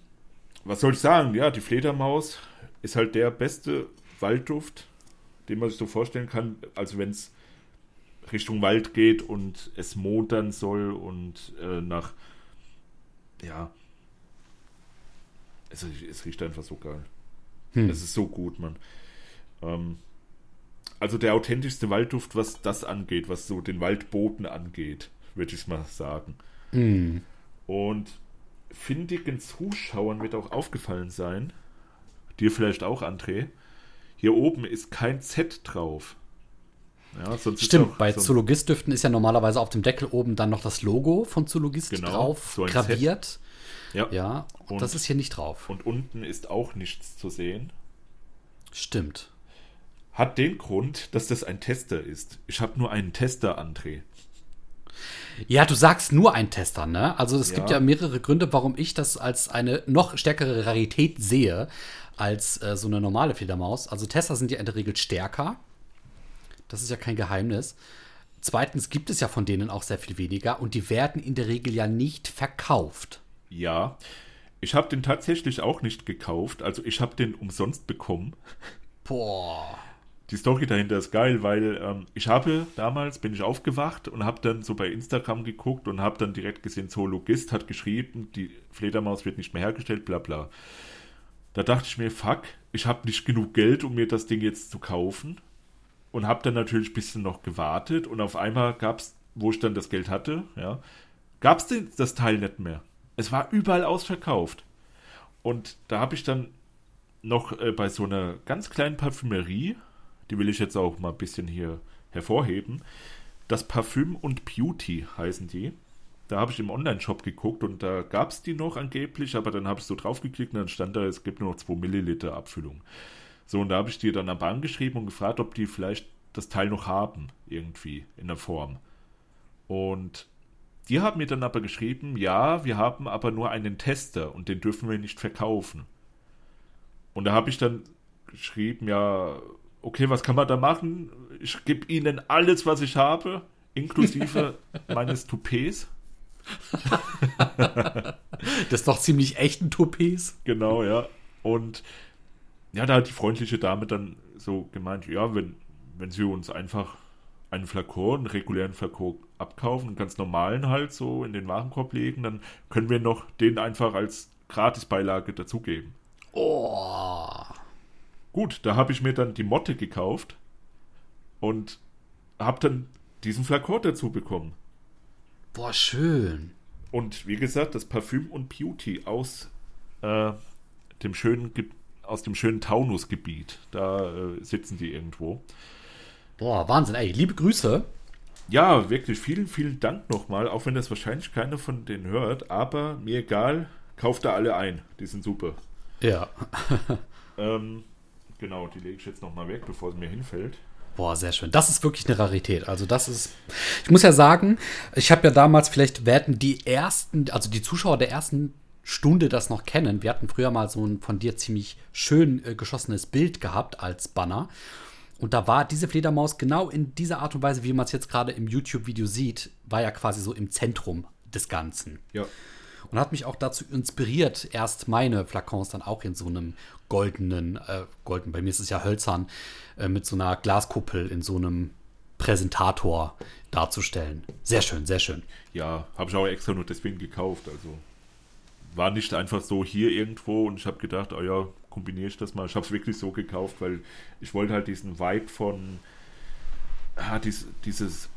was soll ich sagen? Ja, die Fledermaus ist halt der beste Waldduft, den man sich so vorstellen kann. Also wenn es Richtung Wald geht und es modern soll und äh, nach, ja, es, es, riecht einfach so geil. Hm. Es ist so gut, man. Ähm, also der authentischste Waldduft, was das angeht, was so den Waldboden angeht, würde ich mal sagen. Hm. Und findigen Zuschauern wird auch aufgefallen sein, dir vielleicht auch, André, hier oben ist kein Z drauf. Ja, Stimmt, bei Zoologist-Düften ist ja normalerweise auf dem Deckel oben dann noch das Logo von Zoologist genau, drauf so graviert. Set. Ja, ja und das ist hier nicht drauf. Und unten ist auch nichts zu sehen. Stimmt. Hat den Grund, dass das ein Tester ist. Ich habe nur einen Tester, André. Ja, du sagst nur ein Tester, ne? Also es ja. gibt ja mehrere Gründe, warum ich das als eine noch stärkere Rarität sehe als äh, so eine normale Fledermaus. Also Tester sind ja in der Regel stärker. Das ist ja kein Geheimnis. Zweitens gibt es ja von denen auch sehr viel weniger und die werden in der Regel ja nicht verkauft. Ja, ich habe den tatsächlich auch nicht gekauft. Also ich habe den umsonst bekommen. Boah. Die Story dahinter ist geil, weil ähm, ich habe damals, bin ich aufgewacht und habe dann so bei Instagram geguckt und habe dann direkt gesehen, Zoologist hat geschrieben, die Fledermaus wird nicht mehr hergestellt, bla bla. Da dachte ich mir, fuck, ich habe nicht genug Geld, um mir das Ding jetzt zu kaufen. Und habe dann natürlich ein bisschen noch gewartet und auf einmal gab es, wo ich dann das Geld hatte, ja, gab es das Teil nicht mehr. Es war überall ausverkauft. Und da habe ich dann noch äh, bei so einer ganz kleinen Parfümerie, die will ich jetzt auch mal ein bisschen hier hervorheben, das Parfüm und Beauty heißen die. Da habe ich im Online-Shop geguckt und da gab es die noch angeblich, aber dann habe ich so draufgeklickt und dann stand da, es gibt nur noch 2 Milliliter Abfüllung. So, und da habe ich die dann am Bahn geschrieben und gefragt, ob die vielleicht das Teil noch haben, irgendwie in der Form. Und die haben mir dann aber geschrieben, ja, wir haben aber nur einen Tester und den dürfen wir nicht verkaufen. Und da habe ich dann geschrieben, ja, okay, was kann man da machen? Ich gebe ihnen alles, was ich habe, inklusive meines Toupets. das ist doch ziemlich echten Toupets. Genau, ja. Und ja, da hat die freundliche Dame dann so gemeint, ja, wenn, wenn sie uns einfach einen Flakon, einen regulären Flakon abkaufen, einen ganz normalen halt so in den Warenkorb legen, dann können wir noch den einfach als Gratisbeilage dazugeben. Oh. Gut, da habe ich mir dann die Motte gekauft und habe dann diesen Flakon dazu bekommen. Boah, schön. Und wie gesagt, das Parfüm und Beauty aus äh, dem schönen aus dem schönen Taunusgebiet. Da äh, sitzen die irgendwo. Boah, Wahnsinn, ey. Liebe Grüße. Ja, wirklich vielen, vielen Dank nochmal, auch wenn das wahrscheinlich keiner von denen hört, aber mir egal, kauft da alle ein. Die sind super. Ja. ähm, genau, die lege ich jetzt nochmal weg, bevor sie mir hinfällt. Boah, sehr schön. Das ist wirklich eine Rarität. Also das ist, ich muss ja sagen, ich habe ja damals, vielleicht werden die ersten, also die Zuschauer der ersten Stunde das noch kennen. Wir hatten früher mal so ein von dir ziemlich schön äh, geschossenes Bild gehabt als Banner. Und da war diese Fledermaus genau in dieser Art und Weise, wie man es jetzt gerade im YouTube-Video sieht, war ja quasi so im Zentrum des Ganzen. Ja. Und hat mich auch dazu inspiriert, erst meine Flakons dann auch in so einem goldenen, äh, golden, bei mir ist es ja hölzern, äh, mit so einer Glaskuppel in so einem Präsentator darzustellen. Sehr schön, sehr schön. Ja, habe ich auch extra nur deswegen gekauft. Also war nicht einfach so hier irgendwo und ich habe gedacht, oh ja, kombiniere ich das mal. Ich habe es wirklich so gekauft, weil ich wollte halt diesen Vibe von ah, dies, dieses,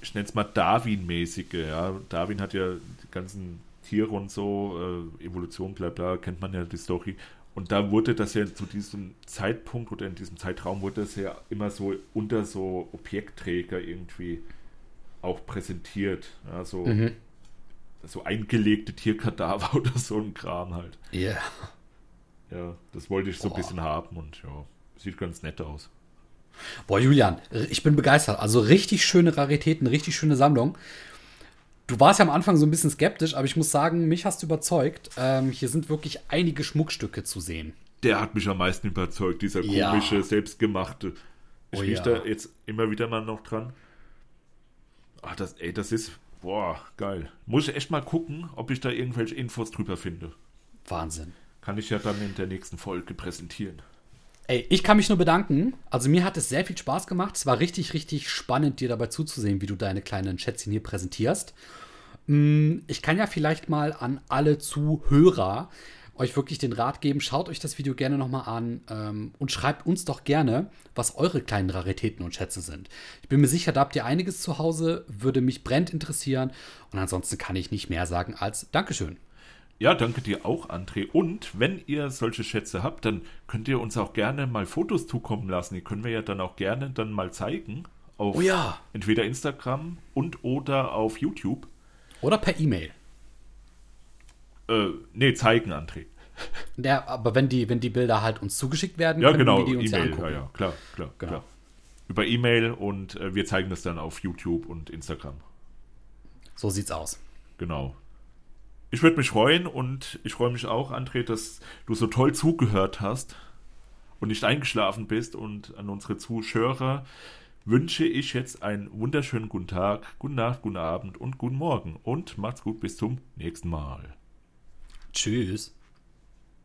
ich nenne es mal Darwin-mäßige. Ja. Darwin hat ja die ganzen Tiere und so, äh, Evolution, bla bla, kennt man ja die Story. Und da wurde das ja zu diesem Zeitpunkt oder in diesem Zeitraum wurde das ja immer so unter so Objektträger irgendwie auch präsentiert. Ja, so, mhm. so eingelegte Tierkadaver oder so ein Kram halt. Ja. Yeah. Ja, das wollte ich so Boah. ein bisschen haben und ja, sieht ganz nett aus. Boah, Julian, ich bin begeistert. Also richtig schöne Raritäten, richtig schöne Sammlung. Du warst ja am Anfang so ein bisschen skeptisch, aber ich muss sagen, mich hast du überzeugt. Ähm, hier sind wirklich einige Schmuckstücke zu sehen. Der hat mich am meisten überzeugt, dieser komische, ja. selbstgemachte. Ich oh, rieche ja. da jetzt immer wieder mal noch dran. Ach, das, ey, das ist, boah, geil. Muss ich echt mal gucken, ob ich da irgendwelche Infos drüber finde. Wahnsinn. Kann ich ja dann in der nächsten Folge präsentieren. Ey, ich kann mich nur bedanken. Also mir hat es sehr viel Spaß gemacht. Es war richtig, richtig spannend, dir dabei zuzusehen, wie du deine kleinen Schätzchen hier präsentierst. Mm, ich kann ja vielleicht mal an alle Zuhörer euch wirklich den Rat geben, schaut euch das Video gerne nochmal an ähm, und schreibt uns doch gerne, was eure kleinen Raritäten und Schätze sind. Ich bin mir sicher, da habt ihr einiges zu Hause, würde mich brennend interessieren und ansonsten kann ich nicht mehr sagen als Dankeschön. Ja, danke dir auch, André. Und wenn ihr solche Schätze habt, dann könnt ihr uns auch gerne mal Fotos zukommen lassen. Die können wir ja dann auch gerne dann mal zeigen. Auf Oh ja. entweder Instagram und oder auf YouTube. Oder per E-Mail. Äh, nee, zeigen, André. Ja, aber wenn die, wenn die Bilder halt uns zugeschickt werden, Ja, können genau, wir die uns ja E-Mail. angucken. Ja, ja, klar, klar, Genau. klar. Über E-Mail und äh, wir zeigen das dann auf YouTube und Instagram. So sieht's aus. Genau. Ich würde mich freuen und ich freue mich auch, André, dass du so toll zugehört hast und nicht eingeschlafen bist. Und an unsere Zuschauer wünsche ich jetzt einen wunderschönen guten Tag, guten Nacht, guten Abend und guten Morgen. Und macht's gut, bis zum nächsten Mal. Tschüss.